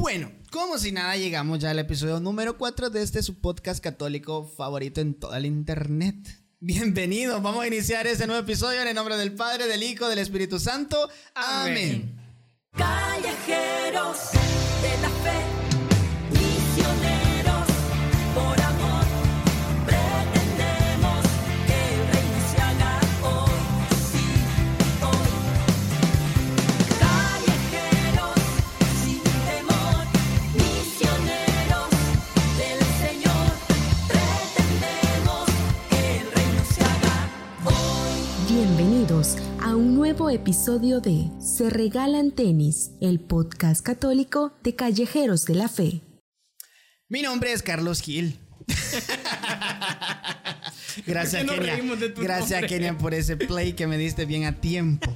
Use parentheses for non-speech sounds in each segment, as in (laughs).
Bueno, como si nada, llegamos ya al episodio número 4 de este su podcast católico favorito en toda la internet. Bienvenidos, vamos a iniciar este nuevo episodio en el nombre del Padre, del Hijo, del Espíritu Santo. Amén. Callejeros de la fe, Bienvenidos a un nuevo episodio de Se Regalan Tenis, el podcast católico de Callejeros de la Fe. Mi nombre es Carlos Gil. (laughs) Gracias, ¿Por qué nos Kenia. Gracias, nombre? Kenia, por ese play que me diste bien a tiempo.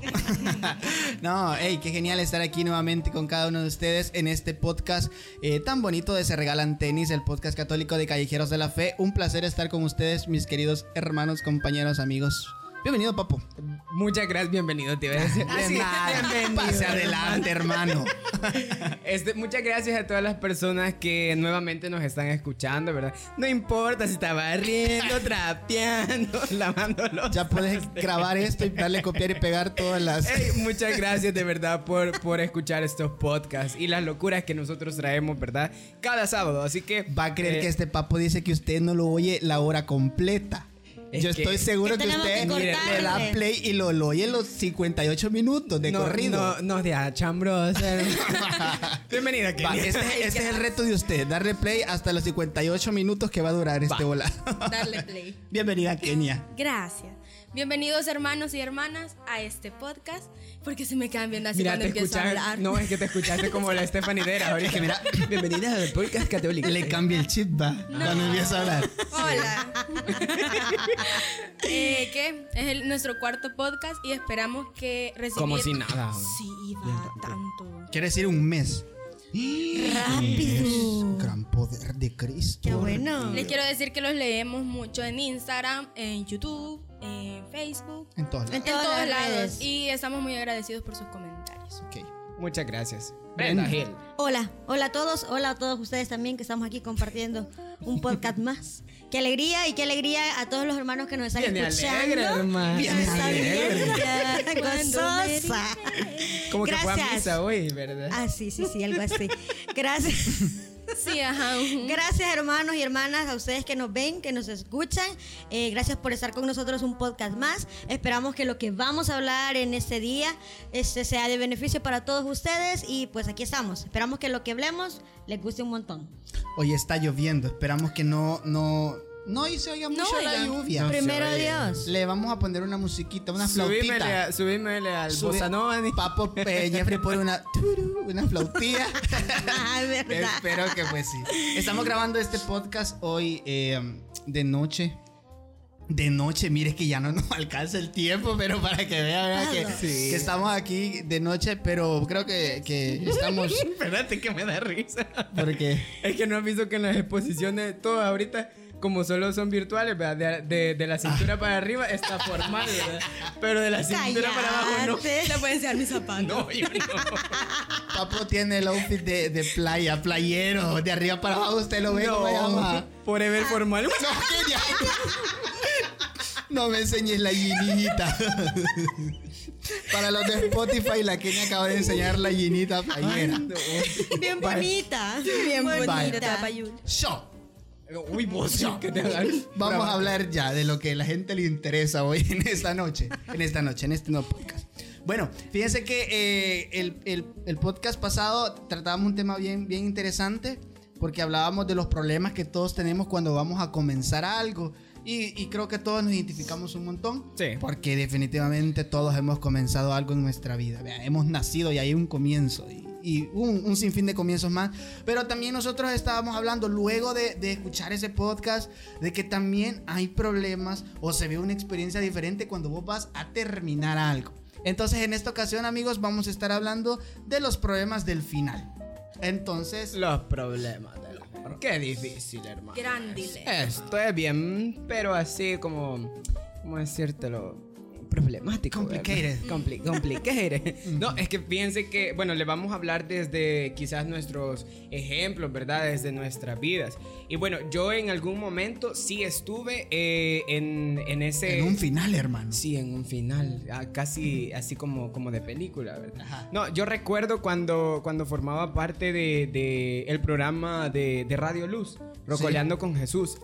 (laughs) no, hey, qué genial estar aquí nuevamente con cada uno de ustedes en este podcast eh, tan bonito de Se Regalan Tenis, el podcast católico de Callejeros de la Fe. Un placer estar con ustedes, mis queridos hermanos, compañeros, amigos. Bienvenido, papo. Muchas gracias, bienvenido, te iba a decir. De Así, nada. bienvenido, Pase adelante, hermano. (laughs) Este, muchas gracias a todas las personas que nuevamente nos están escuchando, ¿verdad? No importa si está barriendo, (laughs) trapeando, (laughs) lavando los Ya puedes grabar esto y darle copiar y pegar todas las. Ey, muchas gracias de verdad por, por escuchar estos podcasts y las locuras que nosotros traemos, ¿verdad? Cada sábado, así que... Va a creer eh, que este papo dice que usted no lo oye la hora completa. Es Yo que- estoy seguro Que usted que le da play y lo, lo oye en los 58 minutos de no, corrido. No, no, de achambrosa. (laughs) Bienvenida, Va, Kenia. este, este es el reto de usted, darle play hasta los 58 minutos que va a durar este volado. darle (laughs) play. Bienvenida, Kenia. Gracias. Bienvenidos hermanos y hermanas a este podcast. Porque se me quedan viendo así Mira, cuando te empiezo a escuchas. hablar. No, es que te escuchaste como la Stephanie Dera ahorita. que mira- bienvenida al podcast católico. Le cambia el chip, va, cuando empieza a hablar. Hola. (laughs) eh, ¿Qué? Es el- nuestro cuarto podcast y esperamos que recibir... Como si nada. Sí, va tanto. Quiere decir un mes. Rápido. Gran poder de Cristo. Qué bueno. Les quiero decir que los leemos mucho en Instagram, en YouTube, en Facebook, En todos En en lados. todas lados. Y estamos muy agradecidos por sus comentarios. Ok. Muchas gracias. Brenda. Brenda Gil. Hola, hola a todos, hola a todos ustedes también que estamos aquí compartiendo un podcast (laughs) más. Qué alegría y qué alegría a todos los hermanos que nos están Viene escuchando. alegre, hermano. Viene alegre. (laughs) Gozosa. Como que fue a Gracias. misa hoy, ¿verdad? Ah, sí, sí, sí, algo así. (laughs) Gracias. Sí, ajá. Gracias hermanos y hermanas a ustedes que nos ven, que nos escuchan. Eh, gracias por estar con nosotros un podcast más. Esperamos que lo que vamos a hablar en este día este, sea de beneficio para todos ustedes y pues aquí estamos. Esperamos que lo que hablemos les guste un montón. Hoy está lloviendo. Esperamos que no, no, no y se oiga No mucho la oigan. lluvia. No Primero. Dios. Le vamos a poner una musiquita, una Subímele, flautita. a- subímele al Sube- Papo eh, Jeffrey pone una, una flautilla. (laughs) Ah. Espero que pues sí. Estamos grabando este podcast hoy eh, de noche. De noche, mire que ya no nos (laughs) alcanza el tiempo, pero para que vean ¿verdad? que, Sí. que estamos aquí de noche, pero creo que, que estamos (laughs) Espérate que me da risa. porque Es que no has visto que en las exposiciones, todo ahorita, como solo son virtuales, ¿verdad? De, de- de la cintura para arriba está formal, ¿verdad? Pero de la cintura para abajo no. Le pueden enseñar mis zapatos. No, yo no. Papo tiene el outfit de, de playa, playero, de arriba para abajo usted lo ve. No, forever formal. No, (laughs) que ya. No me enseñes la guinita. Para los de Spotify, la Kenia acaba de enseñar la guinita playera. Bien bonita. Bien bonita, bonita. Tapayul. Uy, (laughs) vos, que te. Vamos a hablar ya de lo que a la gente le interesa hoy en esta noche. En esta noche, en este nuevo podcast. Bueno, fíjense que eh, el, el- el podcast pasado tratábamos un tema bien, bien interesante porque hablábamos de los problemas que todos tenemos cuando vamos a comenzar algo. Y, y creo que todos nos identificamos un montón. Sí. Porque definitivamente todos hemos comenzado algo en nuestra vida. Vea, hemos nacido y hay un comienzo. Y, y un, un sinfín de comienzos más. Pero también nosotros estábamos hablando luego de, de escuchar ese podcast de que también hay problemas o se ve una experiencia diferente cuando vos vas a terminar algo. Entonces en esta ocasión amigos vamos a estar hablando de los problemas del final. Entonces... Los problemas Qué difícil, hermano. Gran dilema. Esto es bien, pero así como. ¿Cómo decírtelo? Problemático. Complicated. Compli- complicated. (laughs) no, es que fíjense que, bueno, le vamos a hablar desde quizás nuestros ejemplos, ¿verdad? Desde nuestras vidas. Y bueno, yo en algún momento sí estuve eh, en, en ese... En un final, hermano. Sí, en un final, ah, casi así como, como de película, ¿verdad? Ajá. No, yo recuerdo cuando, cuando formaba parte de, de el programa de, de Radio Luz, Rocoleando con Jesús.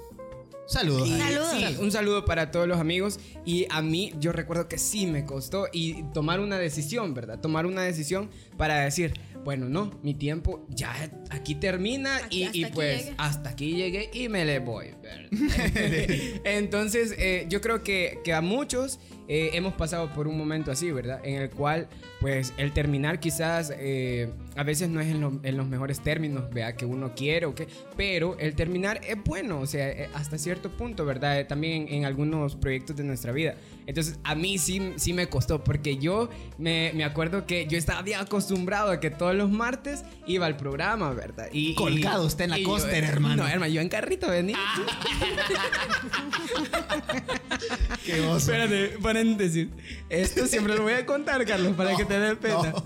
Saludos. Y- ahí. Saludos. sí, un saludo para todos los amigos. Y a mí, yo recuerdo que sí me costó y tomar una decisión, ¿verdad? Tomar una decisión para decir, bueno, no, mi tiempo ya aquí termina Aquí- y, hasta y aquí pues llegué. hasta aquí llegué y me le voy. ¿verdad? (laughs) (laughs) Entonces, eh, yo creo que, que a muchos eh, hemos pasado por un momento así, ¿verdad? En el cual, pues, el terminar quizás eh, a veces no es en, lo- en los mejores términos, vea, que uno quiere o qué, pero el terminar es bueno, o sea, eh, hasta cierto punto, ¿verdad? Eh, También en, en algunos proyectos de nuestra vida. Entonces, a mí sí, sí me costó, porque yo me, me acuerdo que yo estaba bien acostumbrado a que todos los martes iba al programa, ¿verdad? Y, y- Colgado usted en la y yo- coaster, hermano. No, hermano, yo en carrito venía. (laughs) Qué oso. Espérate, paréntesis. Esto siempre lo voy a contar, Carlos, para No, que te dé pena. no.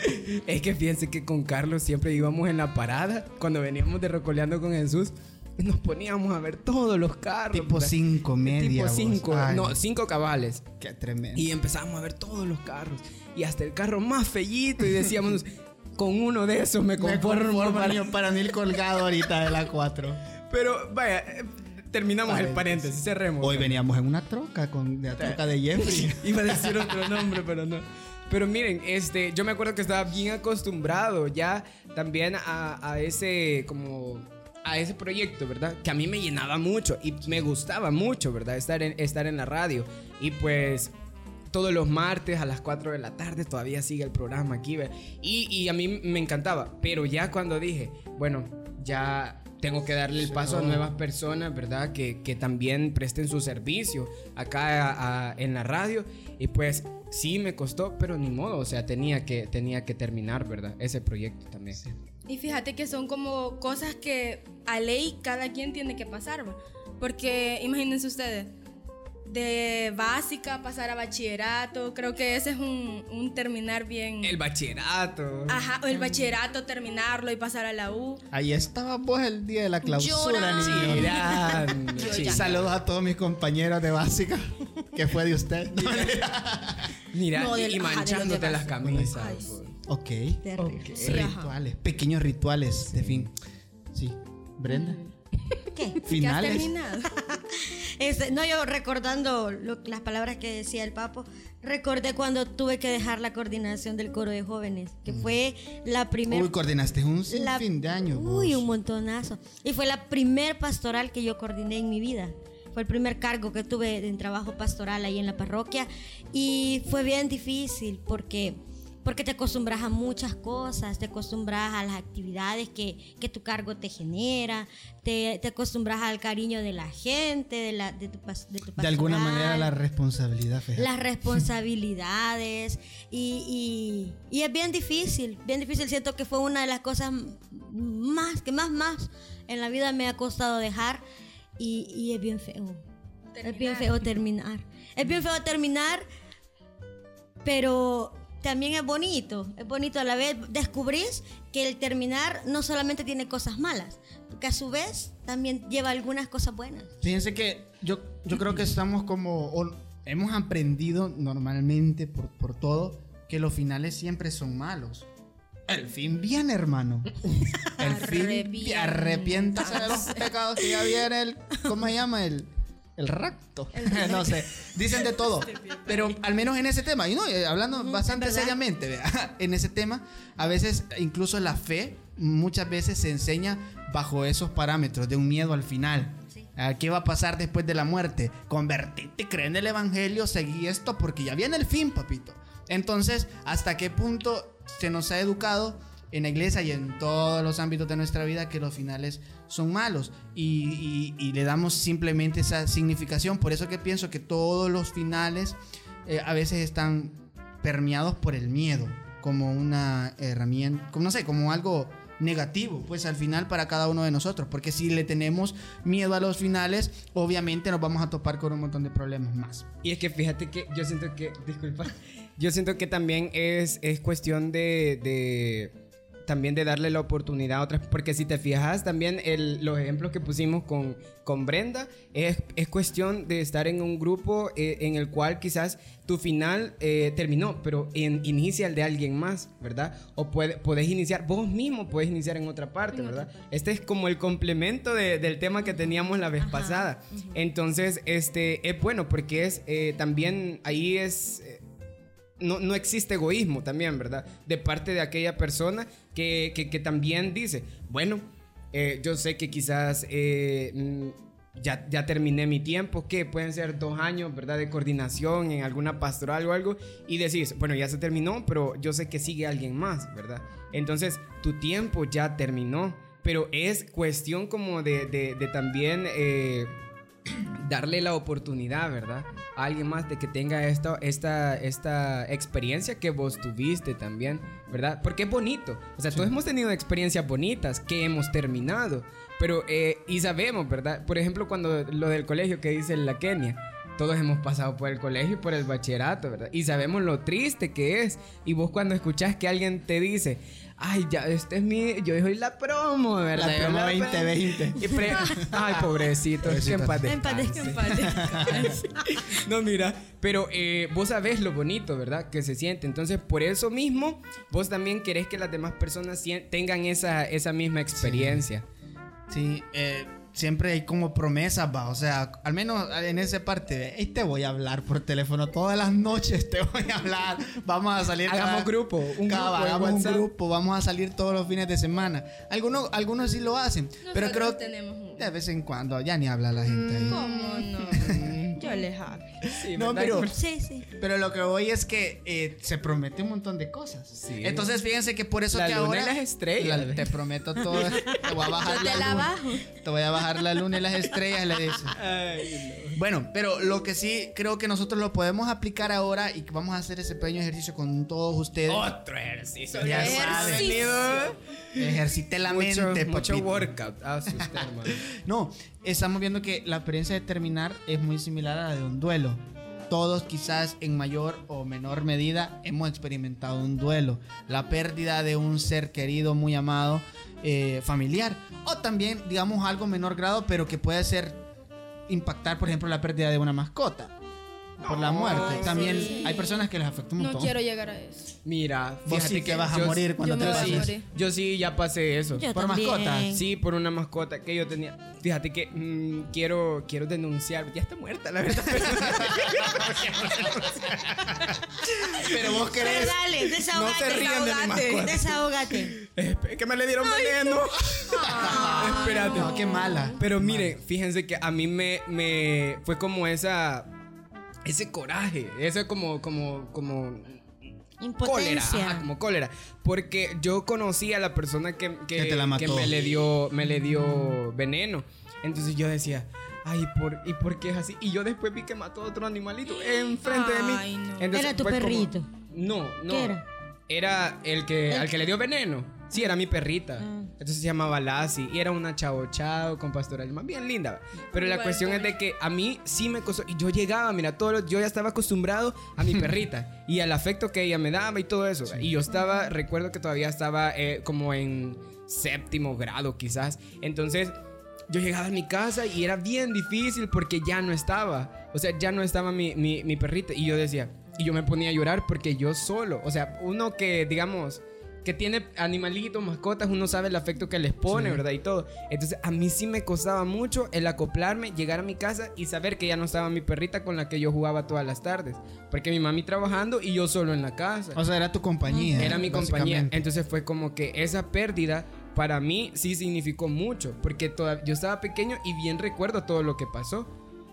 Es que fíjense que con Carlos siempre íbamos en la parada, cuando veníamos de Rocoleando con Jesús, nos poníamos a ver todos los carros. Tipo ¿verdad? cinco, media. Tipo vos. cinco, Ay, no, cinco cabales. Qué tremendo. Y empezábamos a ver todos los carros. Y hasta el carro más fellito. Y decíamos, (laughs) con uno de esos me Me conformo. conformo para- para, para mí el colgado ahorita de la 4. Pero vaya, terminamos el paréntesis, cerremos. Hoy veníamos en una troca, con la troca de Jeffrey. (laughs) Iba a decir otro nombre, pero no. Pero miren, este, yo me acuerdo que estaba bien acostumbrado ya también a, a ese como a ese proyecto, ¿verdad? Que a mí me llenaba mucho y me gustaba mucho, ¿verdad? Estar en, estar en la radio. Y pues todos los martes a las 4 de la tarde todavía sigue el programa aquí. ¿ve? Y, y a mí me encantaba. Pero ya cuando dije, bueno, ya tengo que darle el paso a nuevas personas, ¿verdad? Que, que también presten su servicio acá a- a- en la radio. Y pues sí me costó, pero ni modo. O sea, tenía que, tenía que terminar, ¿verdad? Ese proyecto también. Y fíjate que son como cosas que a ley cada quien tiene que pasar, porque imagínense ustedes, de básica pasar a bachillerato, creo que ese es un, un terminar bien... El bachillerato. Ajá, o el bachillerato, terminarlo y pasar a la U. Ahí estaba vos el día de la clausura, sí. ya. Saludos a todos mis compañeros de básica, (laughs) que fue de usted. (laughs) Mira, No, del- y ajá, de los manchándote las camisas. Ay, ok. Terrible. Sí, ajá. Rituales, pequeños rituales, de fin. Sí. Brenda. ¿Qué? ¿Que has Finales. terminado? (laughs) Este, no, yo recordando lo- las palabras que decía el Papo, recordé cuando tuve que dejar la coordinación del coro de jóvenes, que fue la primera... Uy, coordinaste un la- fin de año. Uy, vos. un montonazo. Y fue la primer pastoral que yo coordiné en mi vida. Fue el primer cargo que tuve en trabajo pastoral ahí en la parroquia. Y fue bien difícil porque, porque te acostumbras a muchas cosas, te acostumbras a las actividades que, que tu cargo te genera, te, te acostumbras al cariño de la gente, de, la, de, tu, de tu De alguna manera la responsabilidad, fíjate. las responsabilidades y, y- y es bien difícil, bien difícil. Siento que fue una de las cosas más, que más, más en la vida me ha costado dejar y, y es bien feo. Es bien Terminar. feo terminar. Es bien feo terminar, pero también es bonito. Es bonito a la vez. Descubrís que el terminar no solamente tiene cosas malas, que a su vez también lleva algunas cosas buenas. Fíjense que yo, yo creo que estamos como, o hemos aprendido normalmente por, por todo, que los finales siempre son malos. El fin viene, hermano. El (laughs) fin Arrepiéntase. de los pecados que ya viene el, ¿cómo se llama? El, el rapto. (laughs) no sé. Dicen de todo. (laughs) Pero al menos en ese tema, y no, eh, hablando bastante ¿verdad? seriamente, (laughs) en ese tema, a veces incluso la fe muchas veces se enseña bajo esos parámetros de un miedo al final. Sí. Ah, ¿Qué va a pasar después de la muerte? Convertirte, cree en el evangelio, seguí esto porque ya viene el fin, papito. Entonces, ¿hasta qué punto se nos ha educado en la iglesia y en todos los ámbitos de nuestra vida que los finales son malos? Y, le damos simplemente esa significación. Por eso que pienso que todos los finales eh, a veces están permeados por el miedo, como una herramienta, como no sé, como algo negativo, pues al final para cada uno de nosotros, porque si le tenemos miedo a los finales, obviamente nos vamos a topar con un montón de problemas más. Y es que fíjate que yo siento que, disculpa, (laughs) yo siento que también es, es cuestión de- también de darle la oportunidad a otras, porque si te fijas también el- los ejemplos que pusimos con, con Brenda, es, es cuestión de estar en un grupo eh, en el cual quizás tu final eh, terminó, pero en- inicia el de alguien más, ¿verdad? O puede, puedes iniciar, vos mismo puedes iniciar en otra parte, ¿verdad? Este es como el complemento de- del tema que teníamos la vez pasada. Entonces, este, es bueno porque es eh, también ahí es... no, no existe egoísmo también, ¿verdad? De parte de aquella persona que, que- que también dice, bueno, eh, yo sé que quizás eh, mm, ya, ya terminé mi tiempo, que pueden ser dos años, ¿verdad? De coordinación en alguna pastoral o algo, y decís, bueno, ya se terminó, pero yo sé que sigue alguien más, ¿verdad? Entonces, tu tiempo ya terminó, pero es cuestión como de, de- de también... eh, (clears throat) darle la oportunidad, ¿verdad? A alguien más de que tenga esta, esta, esta experiencia que vos tuviste también, ¿verdad? Porque es bonito. O sea, todos hemos tenido experiencias bonitas que hemos terminado. Pero, eh, y sabemos, ¿verdad? Por ejemplo, cuando lo del colegio que dice la Kenia. Todos hemos pasado por el colegio y por el bachillerato, ¿verdad? Y sabemos lo triste que es. Y vos cuando escuchás que alguien te dice, ay, ya, este es mi, yo soy la promo, ¿verdad? La promo la- 2020. y pre- Ay, pobrecito. que en paz En paz descanse. descanse. No, mira, pero eh, vos sabés lo bonito, ¿verdad? Que se siente. Entonces, por eso mismo, vos también querés que las demás personas tengan esa, esa misma experiencia. Sí, eh, siempre hay como promesas, va. O sea, al menos en esa parte, de, "Ey, te voy a hablar por teléfono todas las noches, (laughs) te voy a hablar. Vamos a salir. Hagamos cada- grupo, un cada- grupo hagamos un grupo, vamos a salir todos los fines de semana. Algunos, algunos sí lo hacen, pero creo que de vez en cuando ya ni habla la gente ahí. ¿Cómo no? (laughs) Yo les hablo. Sí, pero- Sí, sí. Pero lo que voy es que eh, se promete un montón de cosas. Sí. Entonces fíjense que por eso La que luna ahora y las estrellas. La- te prometo todo. (laughs) Te voy a bajar Yo la te la luna. bajo. Te voy a bajar la luna y las estrellas, le dice. (laughs) Ay, Bueno, pero lo que sí creo que nosotros lo podemos aplicar ahora y que vamos a hacer ese pequeño ejercicio con todos ustedes. no. Otro ejercicio. Ya Ejercicio. saben. Ejercite la Mucho, mente, mucho papito. workout. Ah, sí, usted, hermano. (laughs) No, estamos viendo que la experiencia de terminar es muy similar a la de un duelo. Todos quizás en mayor o menor medida hemos experimentado un duelo, la pérdida de un ser querido muy amado, eh, familiar, o también digamos algo menor grado, pero que puede ser impactar, por ejemplo, la pérdida de una mascota por la muerte. También sí. hay personas que les afecta un No montón. quiero llegar a eso. Mira, Vos fíjate sí que vas a yo- morir cuando te sí, pases. morir. yo sí ya pasé eso. Yo Por también. mascota. Sí, por una mascota que yo tenía. Fíjate que mm, quiero, quiero denunciar. Ya está muerta, la verdad. (laughs) Pero vos Pero querés. dale, desahogate. No se rían de mi desahogate, mascota. Desahogate. Es que me le dieron veneno. (laughs) Espérate. No, qué mala. Pero miren, fíjense que a mí me, me fue como esa ese coraje, ese como como como cólera, ajá, como cólera, porque yo conocí a la persona que, que, Que te la mató. que me le dio me le dio veneno. Entonces yo decía, ay, ¿por, ¿y por qué es así? Y yo después vi que mató a otro animalito enfrente de mí. Ay, no. Entonces Era tu como- perrito. no, no. ¿Qué era? Era el que, al que le dio veneno. Sí, era mi perrita. Ah. Entonces se llamaba Lassie. Y era una chavo chao con pastor alemán. Bien linda. Pero la cuestión es de que a mí sí me costó. Y yo llegaba, mira, todo lo- yo ya estaba acostumbrado a mi (laughs) perrita. y al afecto que ella me daba y todo eso. Y yo estaba, recuerdo que todavía estaba eh, como en séptimo grado quizás. Entonces yo llegaba a mi casa y era bien difícil porque ya no estaba. O sea, ya no estaba mi, mi, mi perrita. Y yo decía, y yo me ponía a llorar porque yo solo, o sea, uno que, digamos, que tiene animalitos, mascotas, uno sabe el afecto que les pone, ¿verdad? Y todo. Entonces, a mí sí me costaba mucho el acoplarme, llegar a mi casa y saber que ya no estaba mi perrita con la que yo jugaba todas las tardes. Porque mi mami trabajando y yo solo en la casa. O sea, era tu compañía. Era mi compañía. Entonces fue como que esa pérdida para mí sí significó mucho. Porque toda- yo estaba pequeño y bien recuerdo todo lo que pasó.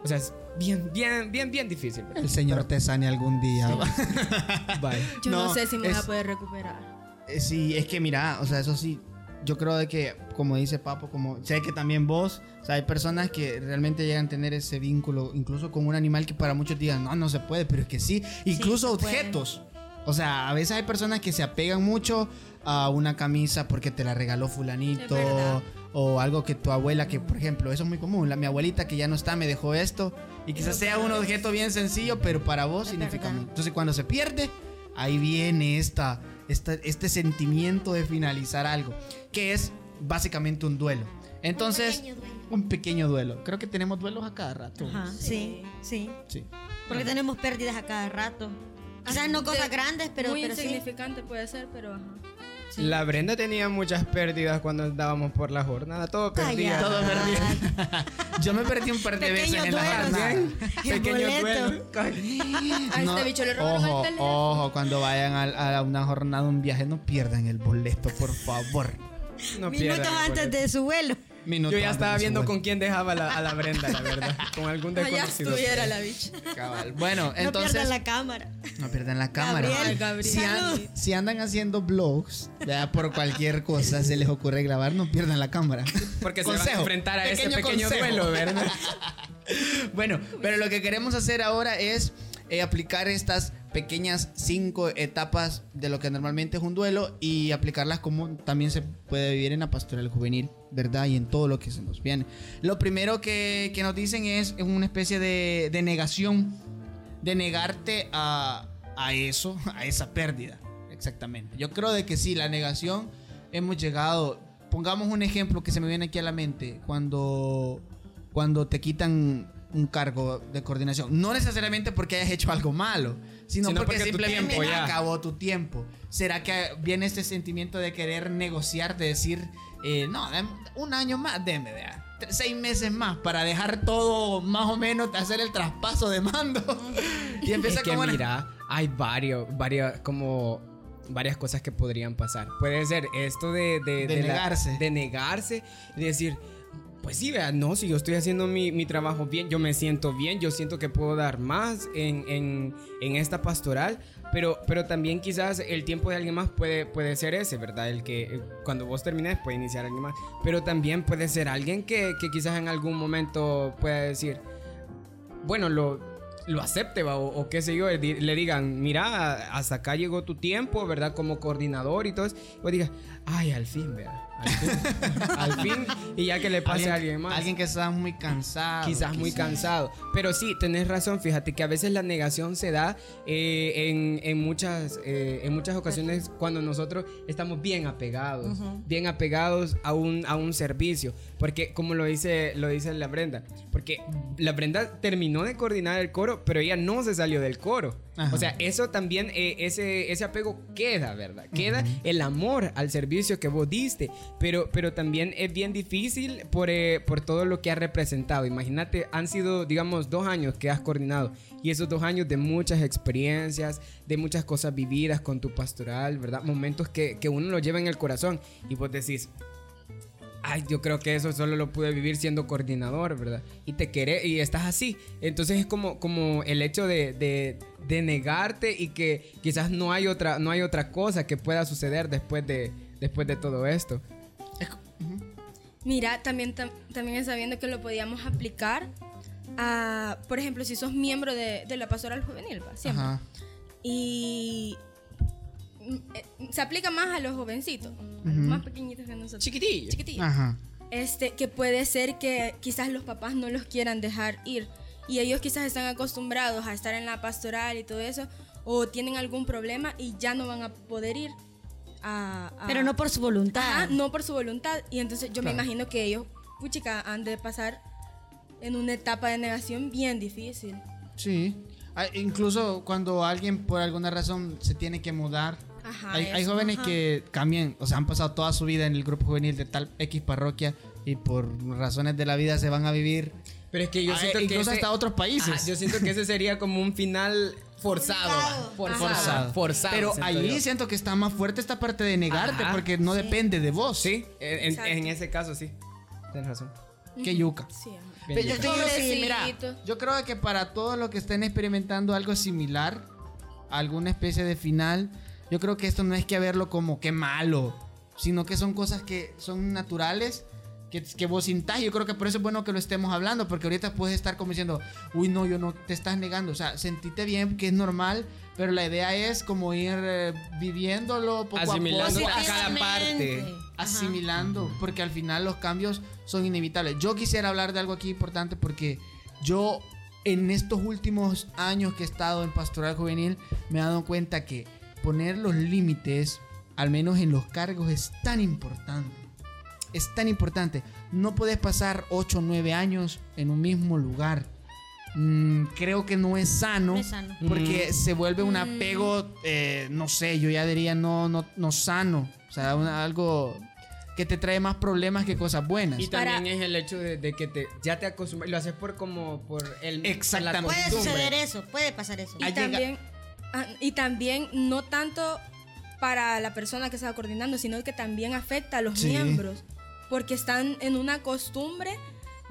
O sea, bien, bien, bien, bien difícil. ¿verdad? El señor te sane algún día. (laughs) Bye. Yo no, No, sé si me voy a poder recuperar. Eh, Sí, es que mira, o sea, eso sí. Yo creo de que, como dice Papo, como sé que también vos, o sea, hay personas que realmente llegan a tener ese vínculo, incluso con un animal que para muchos digan, no, no se puede, pero es que sí. Incluso puede. objetos. O sea, a veces hay personas que se apegan mucho a una camisa porque te la regaló fulanito o algo que tu abuela, que por ejemplo, eso es muy común, la mi abuelita que ya no está me dejó esto y quizás sea un objeto bien sencillo, pero para vos Es significa mucho. Entonces cuando se pierde, ahí viene esta, esta, este sentimiento de finalizar algo, que es básicamente un duelo. Entonces, pequeño duelo. un pequeño duelo. Creo que tenemos duelos a cada rato. Ajá, sí, sí. Sí. Porque tenemos pérdidas a cada rato. Quizás no cosas De- grandes, pero, Muy pero sí. insignificante puede ser, pero ajá. La Brenda tenía muchas pérdidas cuando andábamos por la jornada. Todo perdía. Todo perdido. (laughs) Yo me perdí un par de veces Pequeños en la jornada. (laughs) Pequeño duelo. A este bicho le robaron ojo, el teléfono. ojo, cuando vayan a, a una jornada, un viaje, no pierdan el boleto, por favor. No Minutos antes de su vuelo. Minuto Yo ya estaba viendo con quién dejaba la- a la Brenda, la verdad. Con algún Allá desconocido. estuviera la bicha. Cabal. Bueno, no entonces. pierdan la cámara. No pierdan la cámara. Gabriel, Gabriel. Si, an- Salud. si andan haciendo vlogs, ya por cualquier cosa se les ocurre grabar, no pierdan la cámara. Porque se van a Consejo. enfrentar a ese Pequeño pequeño consejo. duelo, ¿verdad? (laughs) Bueno, pero lo que queremos hacer ahora es eh, aplicar estas pequeñas cinco etapas de lo que normalmente es un duelo y aplicarlas como también se puede vivir en la pastoral juvenil, ¿verdad? Y en todo lo que se nos viene. Lo primero que, que nos dicen es una especie de, de negación, de negarte a, a eso, (laughs) a esa pérdida. Exactamente. Yo creo de que sí, la negación hemos llegado. Pongamos un ejemplo que se me viene aquí a la mente. Cuando, cuando te quitan un cargo de coordinación. No necesariamente porque hayas hecho algo malo, sino, Sino porque, porque tu simplemente tiempo ya. acabó tu tiempo. ¿Será que viene este sentimiento de querer negociar, de decir, eh, no, un año más, déme, vea, seis meses más para dejar todo más o menos, hacer el traspaso de mando? (laughs) y empieza es que como mira, hay varios, varias, como varias cosas que podrían pasar. Puede ser esto de, de, De la- negarse. de negarse y decir, pues sí, vea, no, si yo estoy haciendo mi, mi trabajo bien, yo me siento bien, yo siento que puedo dar más en, en- en esta pastoral, pero, pero también quizás el tiempo de alguien más puede, puede ser ese, ¿verdad? El que eh, cuando vos termines puede iniciar alguien más, pero también puede ser alguien que, que quizás en algún momento pueda decir, bueno, lo, lo acepte ¿va? o, o qué sé yo, le di- le digan, mira, hasta acá llegó tu tiempo, ¿verdad? Como coordinador y todo eso. Y vos digas, ay, al fin, vea. Al fin, (laughs) al fin, y ya que le pase a alguien más. Alguien que está muy cansado. Quizás muy cansado. Pero sí, tenés razón. Fíjate que a veces la negación se da eh, en, en muchas, eh, en muchas ocasiones cuando nosotros estamos bien apegados. Bien apegados a un, a un servicio. Porque, como lo dice, lo dice la Brenda. Porque la Brenda terminó de coordinar el coro, pero ella no se salió del coro. Ajá. O sea, eso también, eh, ese, ese apego queda, ¿verdad? Queda el amor al servicio que vos diste. Pero, pero también es bien difícil por, eh, por todo lo que ha representado. Imagínate, han sido, digamos, dos años que has coordinado. Y esos dos años de muchas experiencias, de muchas cosas vividas con tu pastoral, ¿verdad? Momentos que, que uno lo lleva en el corazón. Y vos decís, Ay, yo creo que eso solo lo pude vivir siendo coordinador, ¿verdad? Y te querés, y estás así. Entonces es como, como el hecho de, de- de negarte y que quizás no hay otra, no hay otra cosa que pueda suceder después de, después de todo esto. Mira, también, tam- también está viendo que lo podíamos aplicar a, por ejemplo, si sos miembro de, de la pastoral juvenil, ¿va? Siempre. Ajá. Y se aplica más a los jovencitos, a los más pequeñitos que nosotros. Chiquitillo. Chiquitillos. Ajá. Este, que puede ser que quizás los papás no los quieran dejar ir y ellos quizás están acostumbrados a estar en la pastoral y todo eso o tienen algún problema y ya no van a poder ir a, a- Pero no por su voluntad. Ajá, no por su voluntad y entonces yo me Claro. imagino que ellos puchica han de pasar en una etapa de negación bien difícil. Sí. Ah, Incluso cuando alguien por alguna razón se tiene que mudar. Ajá, hay, hay jóvenes ajá. que cambian, o sea, han pasado toda su vida en el grupo juvenil de tal X parroquia y por razones de la vida se van a vivir Pero es que yo Ah, siento que incluso ese- hasta otros países. Ah, yo siento que ese sería como un final forzado. Forzado. forzado. Forzado, Pero siento ahí yo. siento que está más fuerte esta parte de negarte Ajá. porque no depende de vos. Sí, en, en- ese caso sí. Tienes razón. Qué yuca. Sí, Pero yo, yuca. yo- sí, mira, yo creo que para todos los que estén experimentando algo similar, alguna especie de final, yo creo que esto no es que verlo como que malo, sino que son cosas que son naturales que, que vos sintás. Yo creo que por eso es bueno que lo estemos hablando, porque ahorita puedes estar como diciendo, uy, no, yo no te estás negando. O sea, sentite bien, que es normal, pero la idea es como ir eh, viviéndolo poco Asimilando a poco. a cada parte. Positivamente. Ajá. asimilando, porque al final los cambios son inevitables. Yo quisiera hablar de algo aquí importante porque yo en estos últimos años que he estado en pastoral juvenil me he dado cuenta que poner los límites, al menos en los cargos, es tan importante. Es tan importante. No puedes pasar 8 o 9 años en un mismo lugar. Mm, creo que no es sano. No es sano. Porque se vuelve un apego, eh, no sé, yo ya diría no, no, no sano. O sea, una- algo que te trae más problemas que cosas buenas. Y Para- también es el hecho de, de que te, ya te acostumbras, lo haces por como por el Exactamente. la Puede suceder eso, puede pasar eso. Y llega- también, ah, y también no tanto para la persona que está coordinando, sino que también afecta a los Sí. miembros, porque están en una costumbre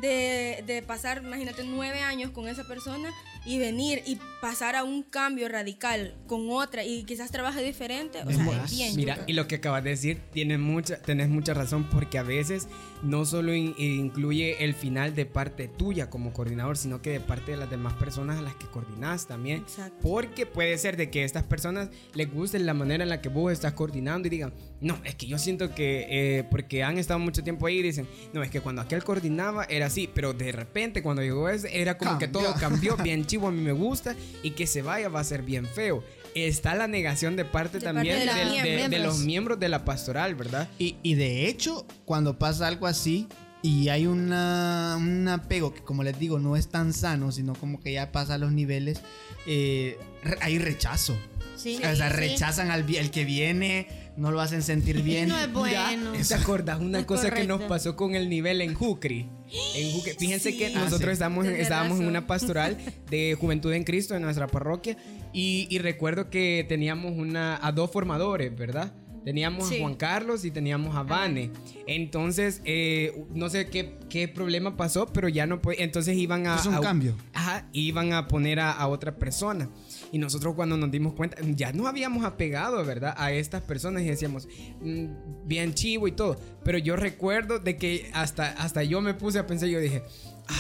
de, de pasar, imagínate, nueve años con esa persona y venir y pasar a un cambio radical con otra y quizás trabaje diferente. O sea, bien. Mira, y lo que acabas de decir, tienes mucha, tenés mucha razón porque a veces no solo in- incluye el final de parte tuya como coordinador, sino que de parte de las demás personas a las que coordinas también. Exacto. Porque puede ser de que estas personas les guste la manera en la que vos estás coordinando y digan, no, es que yo siento que, eh, porque han estado mucho tiempo ahí, dicen, no, es que cuando aquel coordinaba era así, pero de repente cuando llegó ese era como que todo cambió, bien chivo, a mí me gusta y que se vaya va a ser bien feo. Está la negación de parte De también parte de los del- de, de miembros. los miembros de la pastoral, ¿verdad? Y, y de hecho, cuando pasa algo así y hay una, un apego que, como les digo, no es tan sano, sino como que ya pasa a los niveles, eh, hay rechazo. Sí, o sea, sí. rechazan al el que viene, no lo hacen sentir (laughs) bien. No es bueno. ¿Te acordás una Es cosa que nos correcto. pasó con el nivel en Jucri? En Jucri. Fíjense Sí. que Ah, nosotros sí. estábamos, en una pastoral (laughs) de Juventud en Cristo en nuestra parroquia y, y recuerdo que teníamos una, a dos formadores, ¿verdad? Teníamos Sí. a Juan Carlos y teníamos a Vane. Entonces, eh, no sé qué, qué problema pasó, pero ya no puede. Entonces iban a. Es un a- cambio. Ajá, iban a poner a, a otra persona. Y nosotros cuando nos dimos cuenta, ya nos habíamos apegado, ¿verdad? A estas personas y decíamos, "Mm, bien chivo y todo. Pero yo recuerdo de que hasta, hasta yo me puse a pensar, yo dije,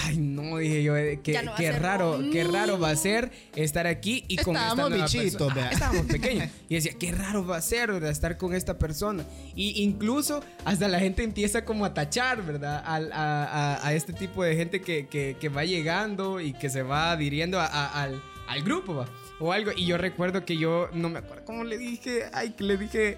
ay no, dije yo, eh, qué, no a qué raro, qué raro va a ser estar aquí y con esta Estábamos nueva bichitos, persona". vea. Ajá, estábamos pequeños. (laughs) Y decía, qué raro va a ser, ¿verdad? Estar con esta persona. Y incluso hasta la gente empieza como a tachar, ¿verdad? Al- a, a- a este tipo de gente que, que- que va llegando y que se va adhiriendo a- a- al, al grupo, ¿va? O algo. Y yo recuerdo que yo, no me acuerdo cómo le dije, ay, que le dije,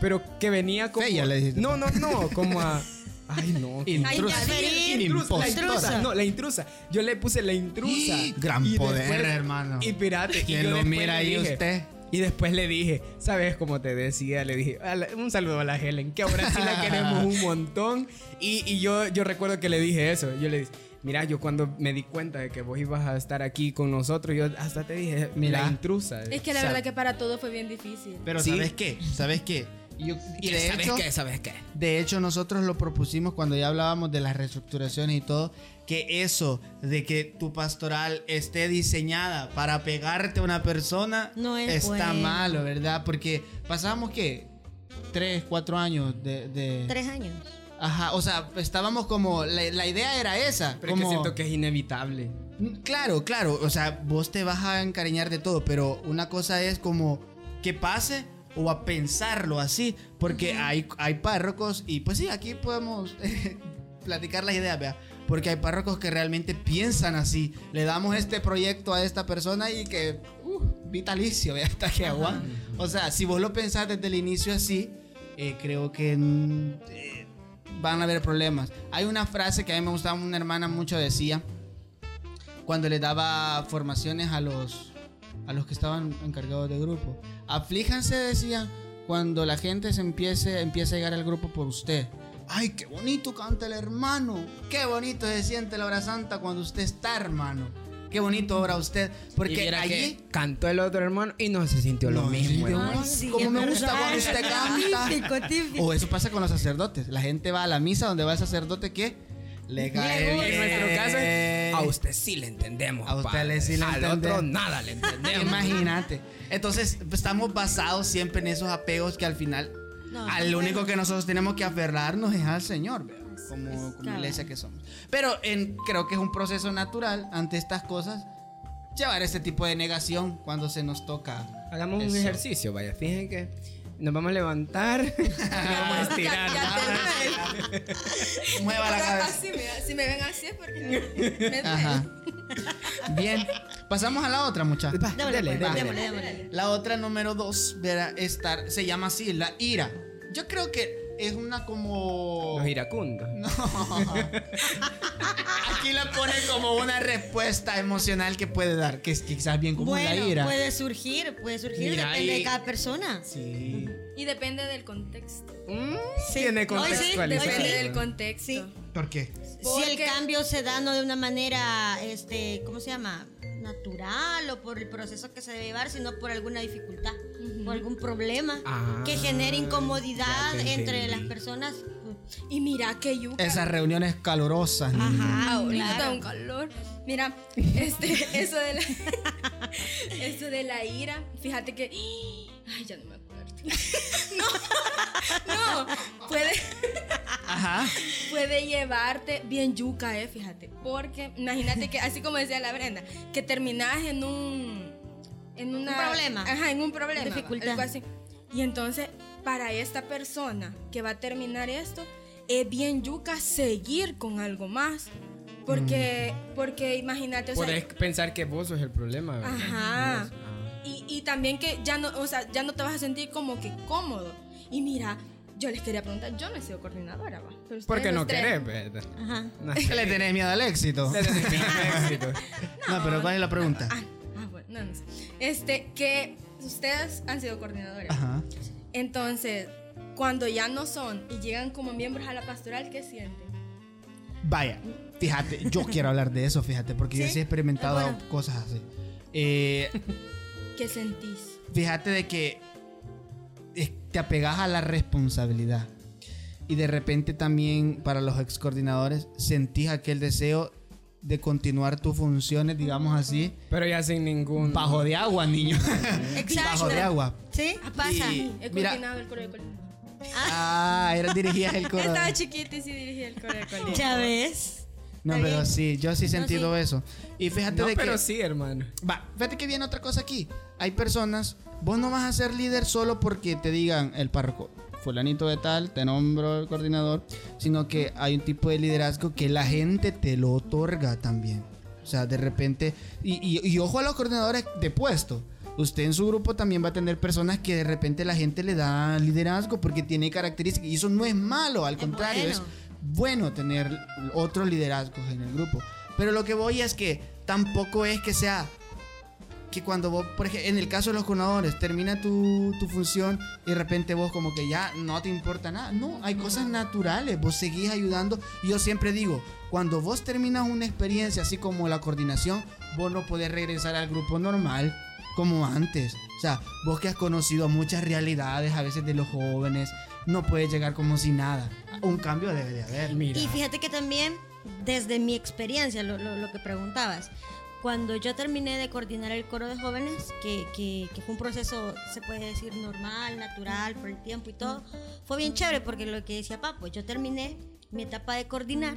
pero que venía como... Le dijiste. No, no, no, como a... (laughs) Ay, no. Intrusa. Ay, intrusa, la intrusa. No, la intrusa. Yo le puse la intrusa. (gasps) Gran Y poder, hermano. Y pirate. y ¿Quién yo lo después mira le ahí dije- usted? Y después le dije, ¿sabes cómo te decía? Le dije, "A la- un saludo a la Helen, que ahora sí la queremos (laughs) un montón. Y, y yo, yo recuerdo que le dije eso. Yo le dije, mira, yo cuando me di cuenta de que vos ibas a estar aquí con nosotros, yo hasta te dije, Mira. la intrusa. Es que la O sea, verdad que para todo fue bien difícil. Pero Sí. ¿sabes qué? ¿Sabes qué? Y, yo- y de ¿Sabes hecho, qué? ¿Sabes qué? De hecho, nosotros lo propusimos cuando ya hablábamos de las reestructuraciones y todo, que eso de que tu pastoral esté diseñada para pegarte a una persona No es está bueno. malo, ¿verdad? Porque pasamos que tres, cuatro años de, de- Tres años. Ajá, o sea, estábamos como la, la idea era esa, Pero es que como siento que es inevitable. Mm, Claro, claro, o sea, vos te vas a encariñar de todo, pero una cosa es como que pase o a pensarlo así, porque hay, hay párrocos y pues sí, aquí podemos (laughs) platicar las ideas, vea, porque hay párrocos que realmente piensan así, le damos este proyecto a esta persona y que, uh, vitalicio, vea, (laughs) hasta que aguante. O sea, si vos lo pensás desde el inicio así, eh, creo que... mm, eh, van a haber problemas. Hay una frase que a mí me gustaba, una hermana mucho decía, cuando le daba formaciones a los a los que estaban encargados de grupo. Aflíjanse, decían, cuando la gente se empiece, empiece a llegar al grupo por usted. Ay, qué bonito canta el hermano. Qué bonito se siente la hora santa cuando usted está, hermano. Qué bonito obra usted. Porque allí... cantó el otro hermano y no se sintió lo mismo. Ay, sí, como me gusta cuando usted canta. Típico, típico. O eso pasa con los sacerdotes. La gente va a la misa donde va el sacerdote que le cae gusta. En bien. nuestro caso, a usted sí le entendemos. A usted padre. le sí le Al entendemos. otro nada le entendemos. Imagínate. Entonces, pues, estamos basados siempre en esos apegos que al final, No, al no único que nosotros tenemos que aferrarnos es al Señor. ¿verdad? Como, como cabal. iglesia que somos. Pero en, creo que es un proceso natural ante estas cosas llevar este tipo de negación cuando se nos toca. Hagamos un Eso. ejercicio, vaya. Fíjense que nos vamos a levantar. (laughs) nos vamos a estirar. Ya, ya te Mueva la cabeza. Así, mira, si me ven así es porque me. Ajá. Bien, pasamos a la otra, muchachos. Pues. La otra número dos, verá, estar, se llama así, la ira. Yo creo que es una como... Los iracundos. No. (laughs) Aquí la pone como una respuesta emocional que puede dar, que es quizás bien como Bueno, la ira. puede surgir, puede surgir, Mira, depende y- de cada persona. Sí. Y depende del contexto. Mm, Sí. Tiene Hoy sí, sí. Depende del contexto. Sí. ¿Por qué? Si el cambio se da no de una manera, este, ¿cómo se llama? Natural o por el proceso que se debe llevar, sino por alguna dificultad o algún problema Ah, que genere incomodidad entre entendí. las personas. Y mira que yuca. Esas reuniones calurosas. Ajá, Ahorita claro. un calor. Mira, este, (laughs) eso de la, (laughs) eso de la ira, fíjate que, ay, ya no me acuerdo. (laughs) No, no, (laughs) puede, Ajá. puede llevarte bien yuca, eh, fíjate, porque imagínate que así como decía la Brenda, que terminas en un, en una, Un problema. ajá, en un problema, Dificultad. algo así. Y entonces para esta persona que va a terminar esto es bien yuca seguir con algo más. Porque, porque imagínate, o sea, Puedes pensar que vos sos el problema. ¿verdad? Ajá. Y, y también que ya no, o sea, ya no te vas a sentir como que cómodo. Y mira, yo les quería preguntar, yo no he sido coordinadora, va. Porque no tres- querés, ¿verdad? Ajá. No, (laughs) ¿Qué le tenés miedo al éxito? le tenés miedo al (laughs) éxito. No, pero ¿cuál es la pregunta? Ah, ah, bueno, no, no sé. Este, que ustedes han sido coordinadores. Ajá. Entonces, cuando ya no son y llegan como miembros a la pastoral, ¿qué sienten? Vaya, fíjate, yo quiero hablar de eso, fíjate, porque yo ¿Sí? sí he experimentado Ah, bueno. cosas así. Eh, ¿Qué sentís? fíjate de que te apegas a la responsabilidad. Y de repente también para los ex coordinadores sentís aquel deseo de continuar tus funciones, digamos así, Pero ya sin ningún. bajo de agua, niño. Exacto. (laughs) bajo de agua. ¿Sí? Pasa. Y- He mira, coordinado el coro de colegio. ah, era dirigías el coro. (laughs) Estaba chiquita y sí dirigía el coro de colegio. Ya ves. No, Está pero bien. sí, yo sí he sentido sí. eso. Y fíjate No, de pero que sí, hermano. Va, fíjate que viene otra cosa aquí. Hay personas, vos no vas a ser líder solo porque te digan el párroco, fulanito de tal, te nombro el coordinador, sino que hay un tipo de liderazgo que la gente te lo otorga también. O sea, de repente, y, y- y ojo a los coordinadores de puesto. Usted en su grupo también va a tener personas que de repente la gente le da liderazgo porque tiene características. Y eso no es malo, al Es contrario, bueno. es bueno tener otros liderazgos en el grupo. Pero lo que voy es que tampoco es que sea que cuando vos, por ejemplo, en el caso de los coordinadores, termina tu, tu función y de repente vos como que ya no te importa nada. No, hay cosas naturales, vos seguís ayudando. Y yo siempre digo, cuando vos terminas una experiencia así como la coordinación, vos no podés regresar al grupo normal como antes. O sea, vos que has conocido muchas realidades a veces de los jóvenes, no puedes llegar como si nada. Un cambio debe de haber. Mira. Y fíjate que también, desde mi experiencia, lo, lo- lo que preguntabas, cuando yo terminé de coordinar el coro de jóvenes, que, que- que fue un proceso, se puede decir, normal, natural, por el tiempo y todo, fue bien chévere porque lo que decía Papo, yo terminé mi etapa de coordinar,